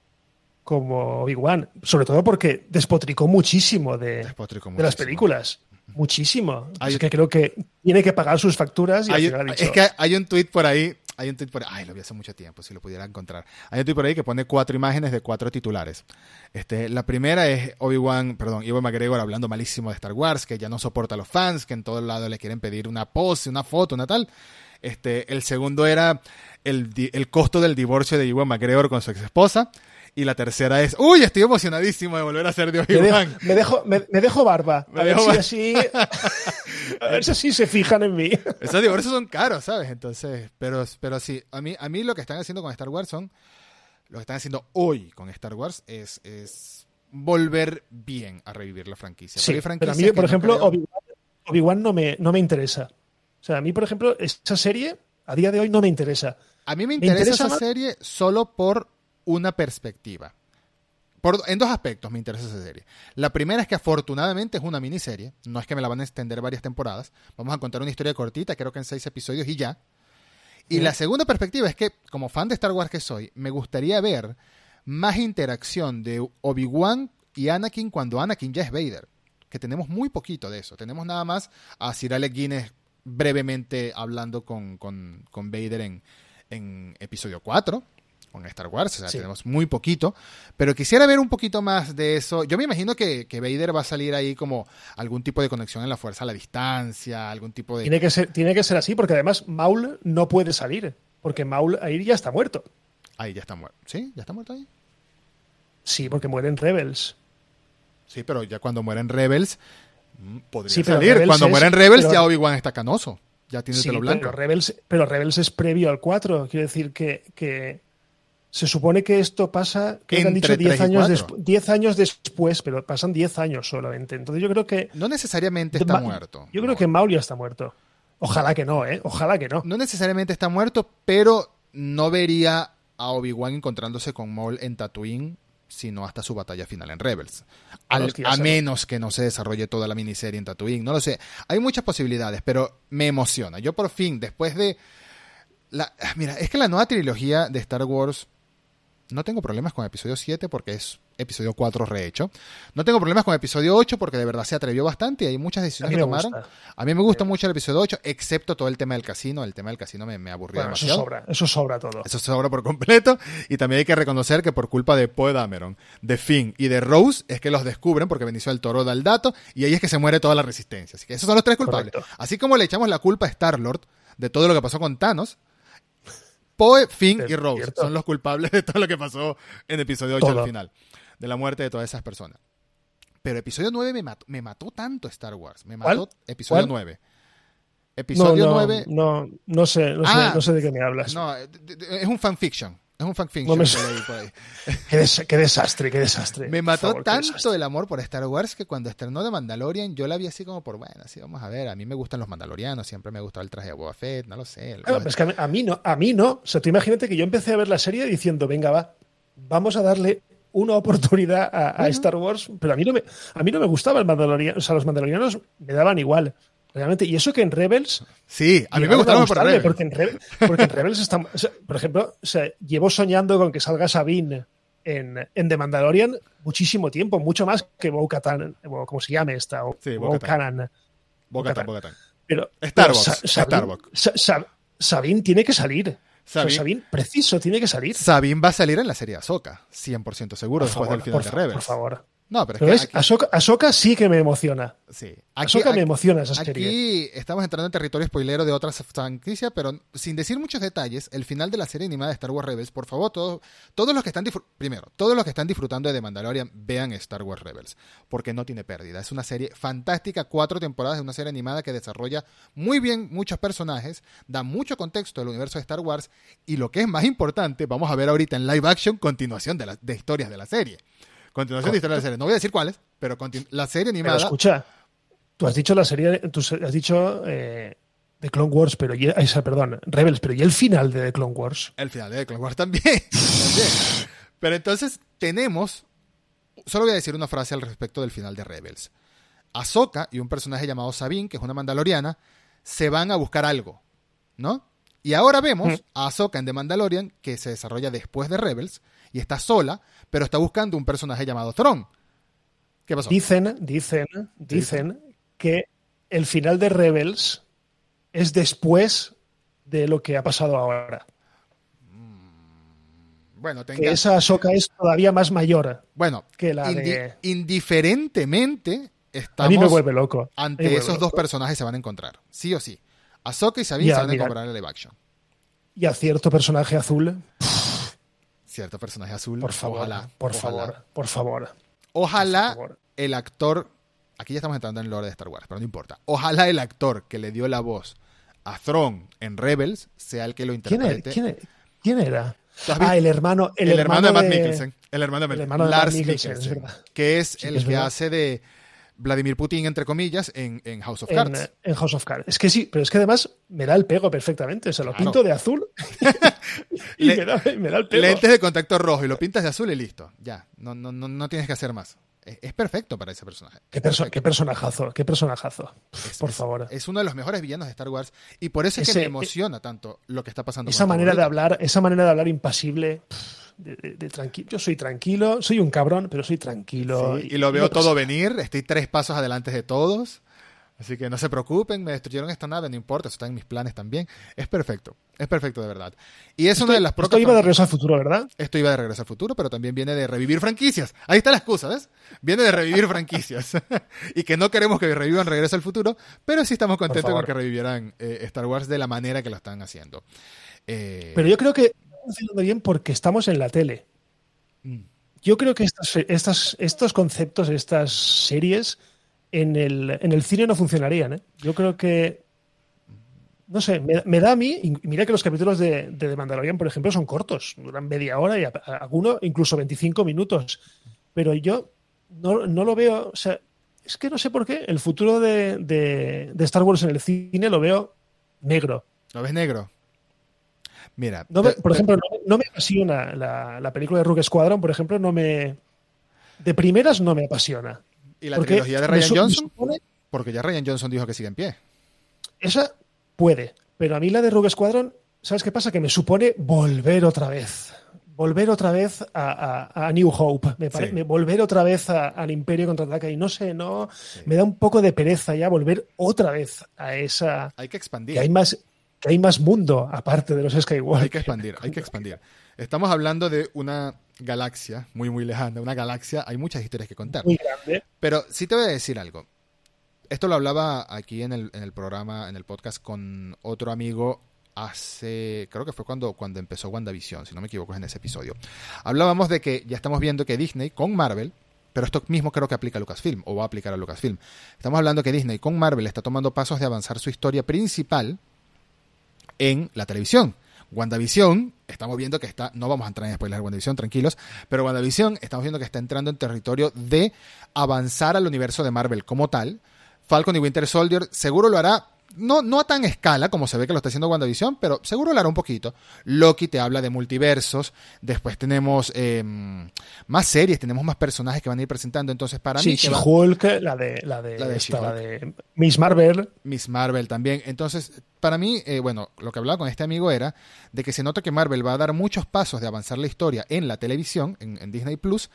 como Obi-Wan, sobre todo porque despotricó muchísimo de, Despotricó de las películas. Muchísimo. Hay- es que creo que tiene que pagar sus facturas y al Hay- final ha dicho, es que hay un tweet por ahí, hay un tweet por ay, lo vi hace mucho tiempo, si lo pudiera encontrar. Hay un tweet por ahí que pone cuatro imágenes de cuatro titulares. Este, la primera es Obi-Wan, perdón, Ewan McGregor hablando malísimo de Star Wars, que ya no soporta a los fans, que en todo lado le quieren pedir una pose, una foto, una tal. Este, el segundo era el, el costo del divorcio de Ewan McGregor con su ex esposa. Y la tercera es, uy, estoy emocionadísimo de volver a ser de me, dejo, Obi-Wan. me, dejo, me, me dejo barba. Me a ver dejo si bar- así. A ver si así se fijan en mí. Esos divorcios son caros, ¿sabes? Entonces, pero, pero sí, a mí, a mí lo que están haciendo con Star Wars son, lo que están haciendo hoy con Star Wars es, es volver bien a revivir la franquicia. Sí, pero a mí, por no ejemplo, creo- Obi-Wan no me, no me interesa. O sea, a mí, por ejemplo, esa serie a día de hoy no me interesa. a mí me me interesa, interesa esa más- serie solo por una perspectiva. Por, en dos aspectos me interesa esa serie. La primera es que afortunadamente es una miniserie, no es que me la van a extender varias temporadas. Vamos a contar una historia cortita, creo que en seis episodios y ya. Y la segunda perspectiva es que, como fan de Star Wars que soy, me gustaría ver más interacción de Obi-Wan y Anakin cuando Anakin ya es Vader. Que tenemos muy poquito de eso. Tenemos nada más a Sir Alec Guinness brevemente hablando con, con, con Vader en, en episodio 4, con Star Wars. O sea, Sí. tenemos muy poquito. Pero quisiera ver un poquito más de eso. Yo me imagino que, que Vader va a salir ahí como algún tipo de conexión en la fuerza a la distancia, algún tipo de... Tiene que ser, tiene que ser así, porque además Maul no puede salir. Porque Maul ahí ya está muerto. Ahí ya está muerto. ¿Sí? ¿Ya está muerto ahí? Sí, porque mueren Rebels. Sí, pero ya cuando mueren Rebels, mm, podría Sí, pero salir. Rebels cuando es- mueren Rebels, pero- ya Obi-Wan está canoso. Ya tiene el Sí, pelo pero blanco. Rebels, pero Rebels es previo al 4. Quiero decir que, que se supone que esto pasa, creo que han Entre dicho 10 tres y años, cuatro. despu- 10 años después, pero pasan 10 años solamente. Entonces yo creo que... No necesariamente está Ma- muerto. Yo creo No. que Maul ya está muerto. Ojalá que no, ¿eh? Ojalá que no. No necesariamente está muerto, pero no vería a Obi-Wan encontrándose con Maul en Tatooine, sino hasta su batalla final en Rebels. Al- a menos que no se desarrolle toda la miniserie en Tatooine. No lo sé. Hay muchas posibilidades, pero me emociona. Yo por fin, después de... La, mira, es que la nueva trilogía de Star Wars... No tengo problemas con episodio 7 porque es episodio 4 rehecho. No tengo problemas con episodio 8 porque de verdad se atrevió bastante y hay muchas decisiones que tomaron. gusta. A mí me gusta mucho el episodio 8, excepto todo el tema del casino. El tema del casino me, me aburrió Bueno, eso demasiado. sobra, eso sobra todo. Eso sobra por completo. Y también hay que reconocer que por culpa de Poe Dameron, de Finn y de Rose es que los descubren porque Benicio del Toro da el dato y ahí es que se muere toda la resistencia. Así que esos son los tres culpables. Correcto. Así como le echamos la culpa a Star-Lord de todo lo que pasó con Thanos, Poe, Finn y Rose cierto. son los culpables de todo lo que pasó en episodio 8 Todo. al final. De la muerte de todas esas personas. Pero episodio 9 me mató, me mató tanto Star Wars. Me ¿Cuál? mató episodio ¿Cuál? 9. No, Episodio no, 9 no, no sé, no, Ah. sé, no sé de qué me hablas. no, es un fanfiction. Es un fanfiction. No me. Qué, des- qué desastre, qué desastre. Me mató favor, tanto el amor por Star Wars que cuando estrenó The Mandalorian yo la vi así como por, bueno, así vamos a ver. A mí me gustan los mandalorianos, siempre me gustó el traje de Boba Fett, no lo sé. el- Claro, pero es que a mí, a mí no, a mí no. O sea, tú imagínate que yo empecé a ver la serie diciendo, venga, va, vamos a darle una oportunidad a. Star Wars, pero a mí no me, a mí no me gustaba el Mandaloriano, o sea, los Mandalorianos me daban igual. Realmente, y eso que en Rebels. Sí, a mí me gustaron por Rebels. Porque en, Rebels, porque en Rebels está, o sea, por ejemplo, o sea, llevo soñando con que salga Sabine en, en The Mandalorian muchísimo tiempo, mucho más que Bo-Katan, o como se llame esta, o Sí, Bo-Katan. Bo-Kanan. Bo-Katan, Bo-Katan. Bo-Katan. Pero, Starbucks, pero Sa- Sabine, Starbucks. Sa- Sa- Sabine tiene que salir. O sea, Sabine- Sabine, preciso, tiene que salir. Sabine va a salir en la serie Ahsoka, 100% seguro, Por después favor, del final por, de Rebels. por favor, No, pero es que aquí- Ahsoka, sí que me emociona. sí. Ahsoka me emociona esa serie. Aquí estamos entrando en territorio spoilero de otras franquicias, pero sin decir muchos detalles, el final de la serie animada de Star Wars Rebels, por favor, todos, todos los que están primero, todos los que están disfrutando de The Mandalorian, vean Star Wars Rebels, porque no tiene pérdida. Es una serie fantástica, cuatro temporadas de una serie animada que desarrolla muy bien muchos personajes, da mucho contexto del universo de Star Wars y lo que es más importante, vamos a ver ahorita en live action continuación de, la- de historias de la serie. Continuación de historias de la serie. No voy a decir cuáles, pero la serie Pero animada. escucha, tú has dicho la serie, tú has dicho eh, The Clone Wars, pero y, esa, perdón, Rebels, pero ¿y el final de The Clone Wars? El final de The Clone Wars también. También. Pero entonces tenemos. Solo voy a decir una frase al respecto del final de Rebels. Ahsoka y un personaje llamado Sabine, que es una mandaloriana, se van a buscar algo, ¿no? Y ahora vemos a Ahsoka en The Mandalorian, que se desarrolla después de Rebels, y está sola, pero está buscando un personaje llamado Thrawn. ¿Qué pasó? Dicen, dicen, dicen que el final de Rebels es después de lo que ha pasado ahora. Bueno, Que tenga- esa Ahsoka es todavía más mayor. bueno que la indi- de- indiferentemente estamos A mí me vuelve loco. Ante vuelve esos dos personajes se van a encontrar, sí o sí. Ahsoka y Sabine Ya, se van a encontrar en live action. Y a cierto personaje azul, Cierto personaje azul. por favor, Ojalá, por ojalá. favor, por favor. Ojalá por favor. el actor. Aquí ya estamos entrando en lore de Star Wars, pero no importa. Ojalá el actor que le dio la voz a Thrawn en Rebels sea el que lo interprete. ¿Quién era? ¿Quién era? Ah, el hermano, el, el, hermano de Matt Mikkelsen. El hermano de, el Matt- hermano de Matt Lars Mikkelsen, Mikkelsen, es que es Sí, el es que verdad. hace de Vladimir Putin, entre comillas, en, en House of Cards. en House of Cards. Es que sí, pero es que además me da el pego perfectamente. Se lo Claro. pinto de azul y Le- me, da, me da el pego. Lentes de contacto rojo y lo pintas de azul y listo. Ya, no, no, no, no tienes que hacer más. Es, es perfecto para ese personaje. Qué, perso- qué personajazo, qué personajazo. Es- por es- favor. Es uno de los mejores villanos de Star Wars y por eso es que me emociona tanto lo que está pasando. Esa con manera de hablar, esa manera de hablar impasible. pff, De, de- de tranqui- Yo soy tranquilo, soy un cabrón, pero soy tranquilo. Sí, y lo veo no todo venir, estoy tres pasos adelante de todos. Así que no se preocupen, me destruyeron esta nave, no importa, eso está en mis planes también. Es perfecto, es perfecto de verdad. Y es una de las Esto iba de regreso al futuro, ¿verdad? Esto iba de regreso al futuro, pero también viene de revivir franquicias. Ahí está la excusa, ¿ves? Viene de revivir franquicias. y que no queremos que revivan Regreso al futuro, pero sí estamos contentos con que revivieran eh, Star Wars de la manera que lo están haciendo. Eh, Pero yo creo que funcionando bien porque estamos en la tele. mm, Yo creo que estas, estas, estos conceptos, estas series, en el, en el cine no funcionarían. ¿eh? Yo creo que. No sé, me, me da a mí. Mira que los capítulos de, de The Mandalorian, por ejemplo, son cortos. Duran media hora y a- a- alguno incluso 25 minutos. Pero yo no, no lo veo. O sea, es que no sé por qué. El futuro de, de- de Star Wars en el cine lo veo negro. ¿Lo ves negro? Mira, No me- te- por ejemplo, no, no me apasiona la, la película de Rook Squadron, por ejemplo, no me. De primeras no me apasiona. ¿y la trilogía de Ryan Johnson? supone- Porque ya Ryan Johnson dijo que sigue en pie. esa puede, pero a mí la de Rogue Squadron, ¿sabes qué pasa? Que me supone volver otra vez. Volver otra vez a, a- a New Hope. Me Sí. volver otra vez a- al Imperio contraataca. Y no sé, no. Me da un poco de pereza ya volver otra vez a esa. Hay que expandir. Que hay más, que hay más mundo aparte de los Skywalker. Hay que expandir, hay que expandir. Estamos hablando de una galaxia muy, muy lejana. Una galaxia, hay muchas historias que contar. Muy grande. Pero sí te voy a decir algo. Esto lo hablaba aquí en el, en el programa, en el podcast con otro amigo hace, creo que fue cuando, cuando empezó WandaVision, si no me equivoco es en ese episodio. Hablábamos de que ya estamos viendo que Disney con Marvel, pero esto mismo creo que aplica a Lucasfilm, o va a aplicar a Lucasfilm. Estamos hablando que Disney con Marvel está tomando pasos de avanzar su historia principal en la televisión. WandaVision, estamos viendo que está, no vamos a entrar en spoilers de WandaVision, tranquilos, pero WandaVision estamos viendo que está entrando en territorio de avanzar al universo de Marvel como tal. Falcon y Winter Soldier seguro lo hará, no, no a tan escala como se ve que lo está haciendo WandaVision, pero seguro lo hará un poquito. Loki te habla de multiversos, después tenemos eh, más series, tenemos más personajes que van a ir presentando, entonces para Sí, mí... va- She-Hulk, la de, la de, La de esta, la de Miss Marvel. Miss Marvel también. Entonces, para mí, eh, bueno, lo que hablaba con este amigo era de que se nota que Marvel va a dar muchos pasos de avanzar la historia en la televisión, en, en Disney Plus,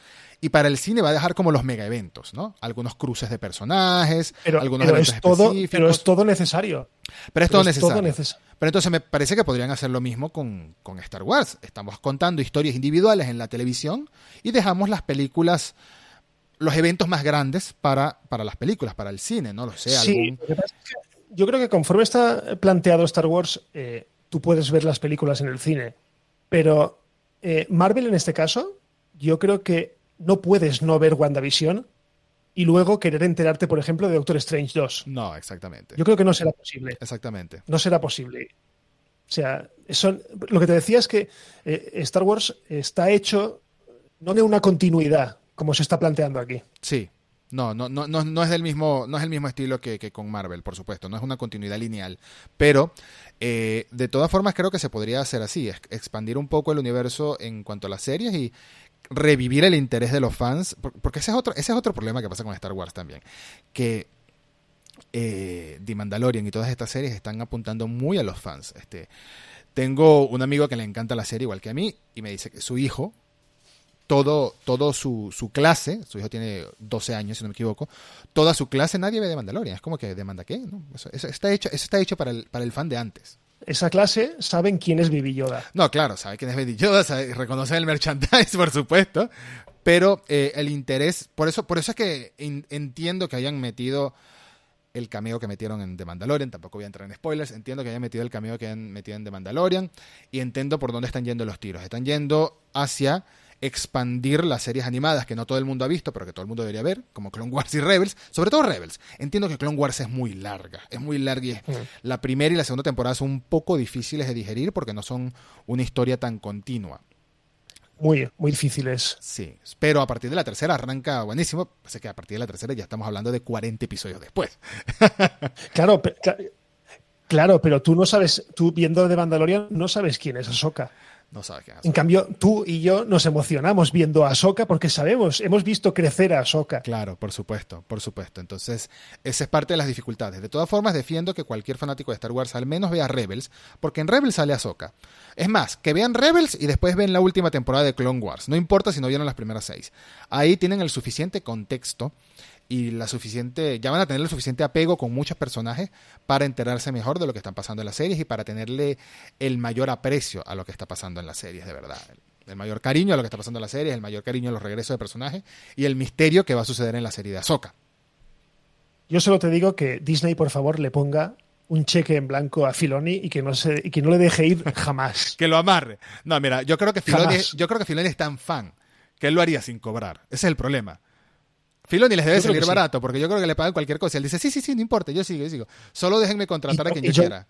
y para el cine va a dejar como los mega eventos, ¿no? Algunos cruces de personajes, Pero, algunos pero eventos es todo, específicos. pero es todo necesario. Pero es todo pero es todo necesario. neces- Pero entonces me parece que podrían hacer lo mismo con, con Star Wars. Estamos contando historias individuales en la televisión y dejamos las películas los eventos más grandes para, para las películas, para el cine, ¿no? Lo sé. Sí, yo creo que conforme está planteado Star Wars, eh, tú puedes ver las películas en el cine, pero eh, Marvel en este caso, yo creo que no puedes no ver WandaVision y luego querer enterarte, por ejemplo, de Doctor Strange 2. No, exactamente. Yo creo que no será posible. Exactamente. No será posible. O sea, son, lo que te decía es que eh, Star Wars está hecho no de una continuidad, como se está planteando aquí. Sí. No, no, no, no, es del mismo, no es el mismo estilo que, con Marvel, por supuesto. No es una continuidad lineal. Pero eh, de todas formas creo que se podría hacer así, expandir un poco el universo en cuanto a las series y revivir el interés de los fans. Porque ese es otro, ese es otro problema que pasa con Star Wars también. Que eh, The Mandalorian y todas estas series están apuntando muy a los fans. Este, tengo un amigo que le encanta la serie igual que a mí y me dice que su hijo todo, todo su, su, clase, su hijo tiene 12 años, si no me equivoco, toda su clase nadie ve de Mandalorian. Es como que, ¿demanda qué? ¿No? Eso, está hecho, eso está hecho para el, para el fan de antes. Esa clase saben quién es Baby Yoda. No, claro, sabe quién es Baby Yoda, sabe, reconocen el merchandise, por supuesto, pero eh, el interés, por eso, por eso es que entiendo que hayan metido el cameo que metieron en The Mandalorian, tampoco voy a entrar en spoilers, entiendo que hayan metido el cameo que han metido en The Mandalorian y entiendo por dónde están yendo los tiros. Están yendo hacia expandir las series animadas que no todo el mundo ha visto, pero que todo el mundo debería ver, como Clone Wars y Rebels, sobre todo Rebels. Entiendo que Clone Wars es muy larga, es muy larga y la primera y la segunda temporada son un poco difíciles de digerir porque no son una historia tan continua. Muy, muy difíciles. Sí, pero a partir de la tercera arranca buenísimo. Sé que a partir de la tercera ya estamos hablando de 40 episodios después. claro, claro, pero tú no sabes, tú viendo de Mandalorian, no sabes quién es Ahsoka. No sabes En cambio, tú y yo nos emocionamos viendo a Ahsoka porque sabemos, hemos visto crecer a Ahsoka. Claro, por supuesto, por supuesto. Entonces, esa es parte de las dificultades. De todas formas, defiendo que cualquier fanático de Star Wars al menos vea Rebels, porque en Rebels sale Ahsoka. Es más, que vean Rebels y después ven la última temporada de Clone Wars. No importa si no vieron las primeras seis. Ahí tienen el suficiente contexto y la suficiente, ya van a tener el suficiente apego con muchos personajes para enterarse mejor de lo que están pasando en las series y para tenerle el mayor aprecio a lo que está pasando en las series, de verdad. El mayor cariño a lo que está pasando en las series, el mayor cariño a los regresos de personajes y el misterio que va a suceder en la serie de Ahsoka. Yo solo te digo que Disney, por favor, le ponga un cheque en blanco a Filoni y que no se, y que no le deje ir jamás. que lo amarre. No, mira, yo creo que Filoni, yo creo que Filoni es tan fan que él lo haría sin cobrar. Ese es el problema. Filoni les debe salir barato, porque yo creo que le pagan cualquier cosa. Él dice, sí, sí, sí, no importa, yo sigo, yo sigo. Solo déjenme contratar a quien yo, quiera.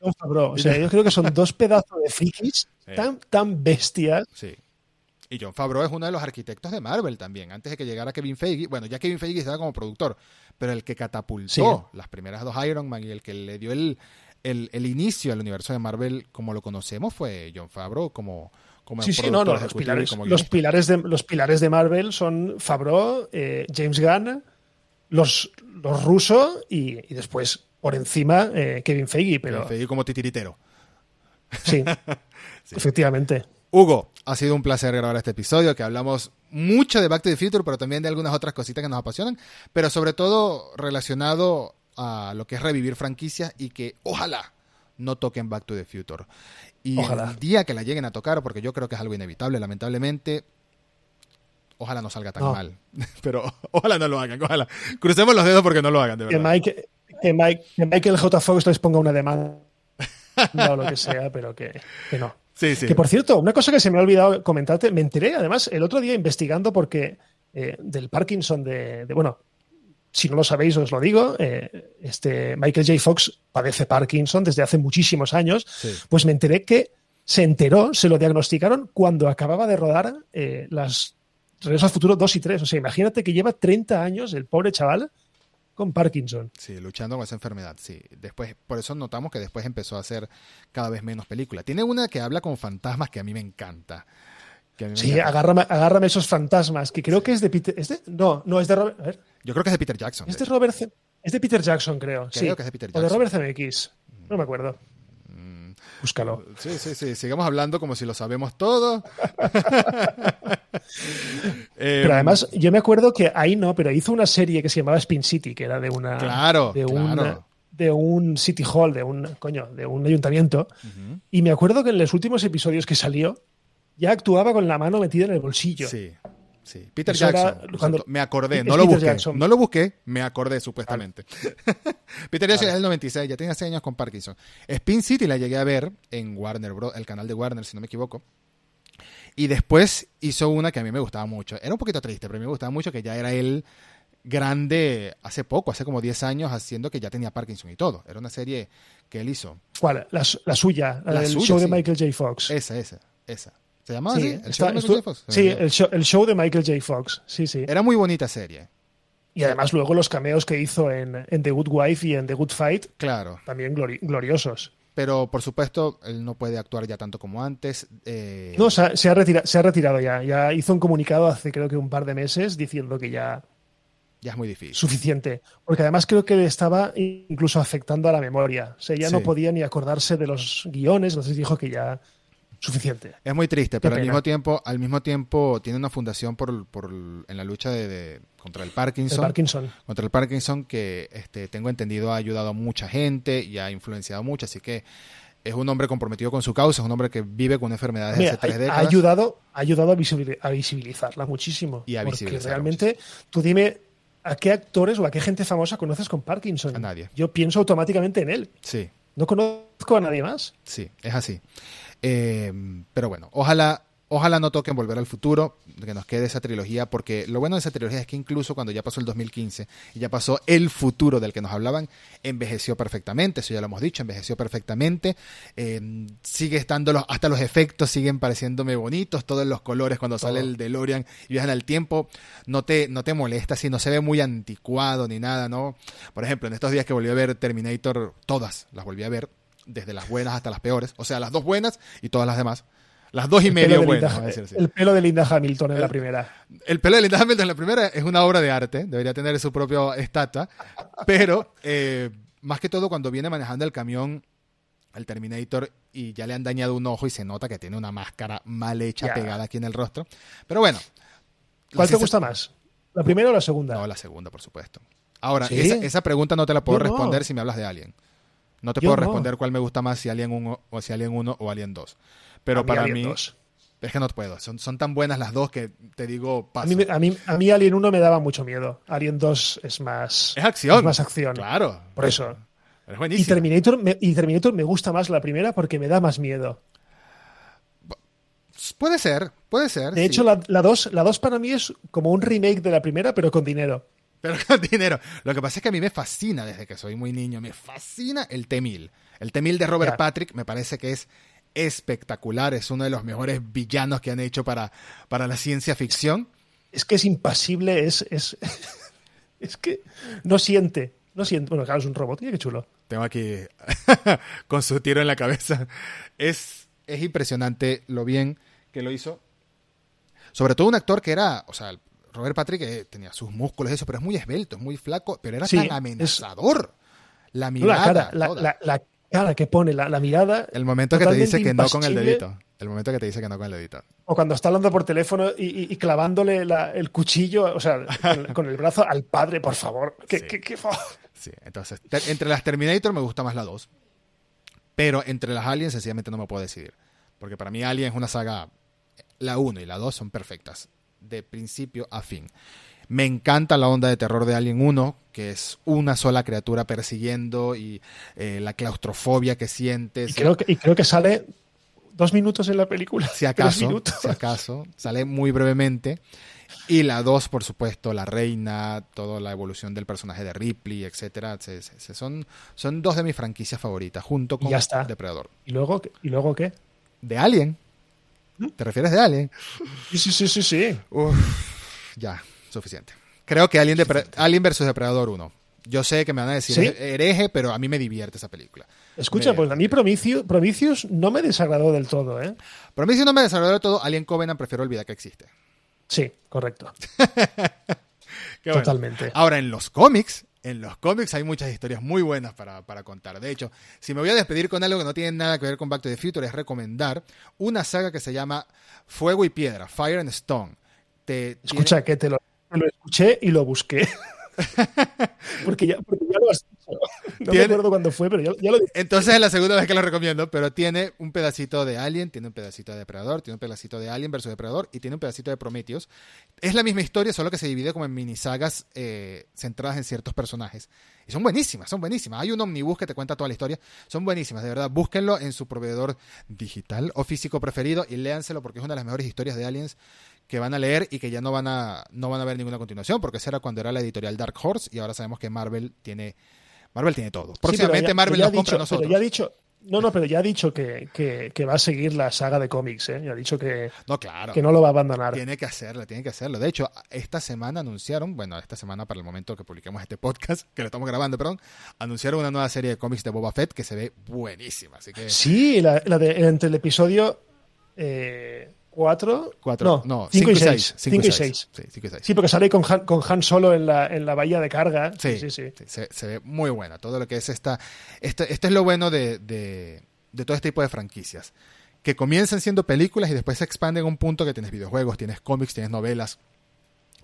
o sea, yo creo que son dos pedazos de frikis tan, tan bestias. Sí. Y John Favreau es uno de los arquitectos de Marvel también, antes de que llegara Kevin Feige. Bueno, ya Kevin Feige estaba como productor, pero el que catapultó las primeras dos Iron Man y el que le dio el, el, el inicio al universo de Marvel como lo conocemos fue John Favreau como sí, sí, no, no, los pilares, los pilares, de, los pilares de Marvel son Favreau, eh, James Gunn, los, los rusos y, después por encima eh, Kevin Feige. Pero... Feige como titiritero. Sí, efectivamente. Hugo, ha sido un placer grabar este episodio, que hablamos mucho de Back to the Future, pero también de algunas otras cositas que nos apasionan, pero sobre todo relacionado a lo que es revivir franquicias y que ojalá no toquen Back to the Future. Y el día que la lleguen a tocar, porque yo creo que es algo inevitable, lamentablemente, ojalá no salga tan mal. Pero ojalá no lo hagan, ojalá. Crucemos los dedos porque no lo hagan, de verdad. Que, Mike, que, Michael J. Fox les ponga una demanda o lo que sea, pero que, no. Sí, sí. Que por cierto, una cosa que se me ha olvidado comentarte, me enteré además el otro día investigando porque eh, del Parkinson de, bueno, si no lo sabéis, os lo digo, eh, este Michael J. Fox padece Parkinson desde hace muchísimos años, pues me enteré que se enteró, se lo diagnosticaron cuando acababa de rodar eh, las Regreso al Futuro 2 y 3. O sea, imagínate que lleva 30 años el pobre chaval con Parkinson. Sí, luchando con esa enfermedad, sí. Después, por eso notamos que después empezó a hacer cada vez menos películas. Tiene una que habla con fantasmas que a mí me encanta. sí, agárrame, agárrame, esos fantasmas, que creo que es de Peter. no, no, es de Robert. A ver. Yo creo que es de Peter Jackson. Es de, Robert. Es de Peter Jackson, creo. sí. que es de Peter Jackson. O de Robert Zemeckis. No me acuerdo. Mm. Búscalo. Sí, sí, sí. Sigamos hablando como si lo sabemos todo. pero además, yo me acuerdo que ahí no, pero hizo una serie que se llamaba Spin City, que era de una. Claro. De un, de un City Hall, de un. Coño, de un ayuntamiento. Y me acuerdo que en los últimos episodios que salió, ya actuaba con la mano metida en el bolsillo. Sí. Sí, Peter Eso era Jackson. cuando- me acordé, no lo Peter busqué. Jackson. No lo busqué, me acordé supuestamente. Peter Jackson Vale. es del 96, ya tenía 6 años con Parkinson. Spin City la llegué a ver en Warner Bros., el canal de Warner, si no me equivoco. Y después hizo una que a mí me gustaba mucho. Era un poquito triste, pero a mí me gustaba mucho que ya era él grande hace poco, hace como 10 años, haciendo que ya tenía Parkinson y todo. Era una serie que él hizo. ¿Cuál? La, su- la suya, la La del suya, show de. Michael J. Fox. Esa, esa, esa. ¿Se llamaba Sí, así? ¿El show de Michael J. Fox? sí, el show, el show de Michael J. Fox. Sí, sí. Era muy bonita serie. Y además luego los cameos que hizo en, en The Good Wife y en The Good Fight, Claro. también glori- gloriosos. Pero por supuesto, él no puede actuar ya tanto como antes. eh, No, se ha, se ha retira- se ha retirado ya. Ya hizo un comunicado hace creo que un par de meses diciendo que ya ya es muy difícil. suficiente. Porque además creo que le estaba incluso afectando a la memoria. O sea, ya no podía ni acordarse de los guiones, entonces dijo que ya suficiente. Es muy triste, pero al mismo tiempo, al mismo tiempo tiene una fundación por, por en la lucha de, de- contra el El Parkinson. Parkinson. contra el Parkinson que este, tengo entendido ha ayudado a mucha gente y ha influenciado mucho, así que es un hombre comprometido con su causa, es un hombre que vive con enfermedades Mira, hace tres ha, ha décadas. ayudado, ha ayudado a, visibili- a visibilizarla muchísimo. Y a porque realmente, tú dime a qué actores o a qué gente famosa conoces con Parkinson. A nadie. Yo pienso automáticamente en él. Sí, No conozco a nadie más. sí, es así. Eh, pero bueno, ojalá, ojalá no toquen volver al futuro, que nos quede esa trilogía, porque lo bueno de esa trilogía es que incluso cuando ya pasó el 2015 y ya pasó el futuro del que nos hablaban, envejeció perfectamente, eso ya lo hemos dicho, envejeció perfectamente, eh, sigue estando, los, hasta los efectos siguen pareciéndome bonitos, todos los colores cuando sale el DeLorean y viajan al tiempo, no te, no te molesta, si no se ve muy anticuado ni nada, ¿no? Por ejemplo, en estos días que volví a ver Terminator, todas las volví a ver, desde las buenas hasta las peores, o sea, las dos buenas y todas las demás. Las dos y El medio buenas, Linda- a decir así. el pelo de Linda Hamilton en El- la primera. El pelo de Linda Hamilton en la primera es una obra de arte, debería tener su propia estatua, pero eh, más que todo cuando viene manejando el camión al Terminator y ya le han dañado un ojo y se nota que tiene una máscara mal hecha pegada aquí en el rostro. Pero bueno. ¿Cuál te gusta más? ¿La primera o la segunda? No, la segunda, por supuesto. Ahora, ¿Sí? esa, esa pregunta no te la puedo no. responder si me hablas de Alien. No te Yo puedo no. responder cuál me gusta más, si Alien 1 o si Alien 1 o Alien 2. Pero A mí para Alien mí, 2. es que no puedo. Son, son tan buenas las dos que te digo, paso. A mí, a, mí, a mí Alien 1 me daba mucho miedo. Alien 2 es más, Es acción. es más acción. Claro. Por eso. Es Y buenísimo. Terminator, me, y Terminator me gusta más la primera porque me da más miedo. Puede ser, puede ser. De sí. hecho, la, la 2 la dos para mí es como un remake de la primera, pero con dinero. Pero con dinero. Lo que pasa es que a mí me fascina desde que soy muy niño. Me fascina el T-1000. El T-1000 de Robert. Patrick me parece que es espectacular. Es uno de los mejores villanos que han hecho para, para la ciencia ficción. Es que es impasible, es, es, es que no siente. No siente. Bueno, claro, es un robot. Qué chulo. Tengo aquí con su tiro en la cabeza. Es, es impresionante lo bien que lo hizo. Sobre todo un actor que era, o sea, Robert Patrick eh, tenía sus músculos y eso, pero es muy esbelto, es muy flaco, pero era Sí, tan es- amenazador. La mirada. la cara, la, cara que pone, la, la mirada. El momento que te dice que no con el dedito. El momento que te dice que no con el dedito. O cuando está hablando por teléfono y, y- y clavándole la- el cuchillo, o sea, con, con el brazo al padre, por favor. Que, Sí. oh. Sí, entonces, te- entre las Terminator me gusta más la 2. Pero entre las Aliens sencillamente no me puedo decidir. Porque para mí Alien es una saga, la 1 y la 2 son perfectas. De principio a fin. Me encanta la onda de terror de Alien 1, que es una sola criatura persiguiendo y eh, la claustrofobia que sientes. Y creo, que, y creo que sale dos minutos en la película. si acaso, si acaso, sale muy brevemente. Y la 2, por supuesto, la reina, toda la evolución del personaje de Ripley, etcétera. Se- se- se- son, son dos de mis franquicias favoritas, junto con ya está. Depredador. ¿Y luego, ¿y luego qué? ¿De Alien? ¿Te refieres de Alien? Sí, sí, sí, sí. sí. Uf, ya, suficiente. Creo que Alien, Depre- Alien versus Depredador 1. Yo sé que me van a decir ¿Sí? "Es hereje, pero a mí me divierte esa película. Escucha, Me- pues a mí Prometheus, Prometheus no me desagradó del todo, ¿eh? Si no me desarrolló de todo, Alien Covenant prefiero olvidar que existe. Sí, correcto. Bueno. Totalmente. Ahora, en los cómics, en los cómics hay muchas historias muy buenas para, para contar. De hecho, si me voy a despedir con algo que no tiene nada que ver con Back to the Future, es recomendar una saga que se llama Fuego y Piedra, Fire and Stone. Te, Escucha, que te lo, escuché y lo busqué. porque, ya, porque ya lo has. No me acuerdo cuándo fue, pero ya, lo dije. Entonces es la segunda vez que lo recomiendo, pero tiene un pedacito de Alien, tiene un pedacito de Depredador, tiene un pedacito de Alien versus Depredador y tiene un pedacito de Prometheus. Es la misma historia, solo que se divide como en minisagas eh, centradas en ciertos personajes. Y son buenísimas, son buenísimas. Hay un omnibus que te cuenta toda la historia. Son buenísimas, de verdad. Búsquenlo en su proveedor digital o físico preferido y léanselo porque es una de las mejores historias de Aliens que van a leer y que ya no van a, no van a ver ninguna continuación, porque esa era cuando era la editorial Dark Horse y ahora sabemos que Marvel tiene, Marvel tiene todo. Próximamente Marvel nos compra a nosotros. ya ha dicho, no, no, pero ya ha dicho que, que, va a seguir la saga de cómics, ¿eh? Ya ha dicho que no, claro, que no lo va a abandonar. Tiene que hacerlo, tiene que hacerlo. De hecho, esta semana anunciaron, bueno, esta semana para el momento que publiquemos este podcast, que lo estamos grabando, perdón, anunciaron una nueva serie de cómics de Boba Fett que se ve buenísima. Así que... Sí, la, de, entre el episodio... Eh, 4, no, no 5 y 6. 5 y 6. Sí, porque sale con Han, con Han Solo en la, en la bahía de carga. Sí, sí, sí. Se, ve muy buena. Todo lo que es esta. Este, este es lo bueno de, de, de, todo este tipo de franquicias. Que comienzan siendo películas y después se expanden a un punto que tienes videojuegos, tienes cómics, tienes novelas.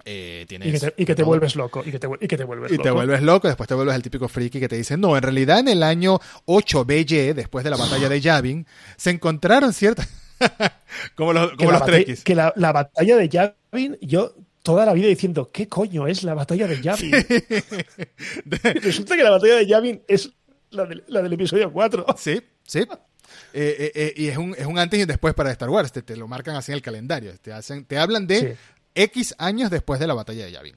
Eh, tienes y que te, y que te vuelves loco. Y que te, y que te vuelves y loco. te vuelves loco. Después te vuelves el típico friki que te dice: No, en realidad en el año 8 BY, después de la batalla de Yavin, se encontraron ciertas. como los, como los Que la, la, batalla de Yavin, yo toda la vida diciendo, ¿qué coño es la batalla de Yavin? Resulta que la batalla de Yavin es la, la del episodio 4. Sí, sí. Eh, eh, eh, y es un, es un antes y después para Star Wars. Te, te, lo marcan así en el calendario. Te, hacen, te hablan de X años después de la batalla de Yavin.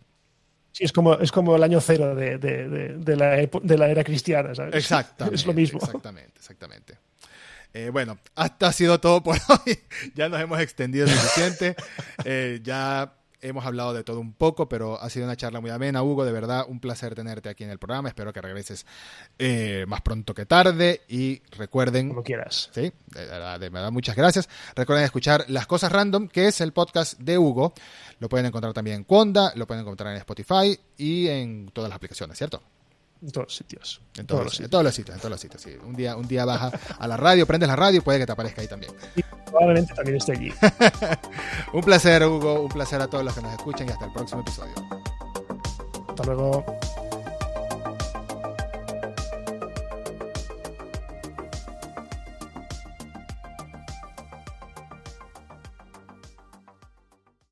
Sí, es como, es como el año cero de, de, de, la, de la era cristiana, ¿sabes? Exactamente. Es lo mismo. Exactamente, exactamente. Eh, bueno, hasta ha sido todo por hoy. ya nos hemos extendido suficiente. Eh, ya hemos hablado de todo un poco, pero ha sido una charla muy amena, Hugo. De verdad, un placer tenerte aquí en el programa. Espero que regreses eh, más pronto que tarde. Y recuerden. Como quieras. Sí, de verdad, muchas gracias. Recuerden escuchar Las Cosas Random, que es el podcast de Hugo. Lo pueden encontrar también en Conda, lo pueden encontrar en Spotify y en todas las aplicaciones, ¿cierto? En todos los sitios. En todos, los, sitios. En todos los sitios, en todos los sitios, sí. Un día, un día baja a la radio, prendes la radio y puede que te aparezca ahí también. Y probablemente también esté allí. un placer, Hugo. Un placer a todos los que nos escuchan y hasta el próximo episodio. Hasta luego.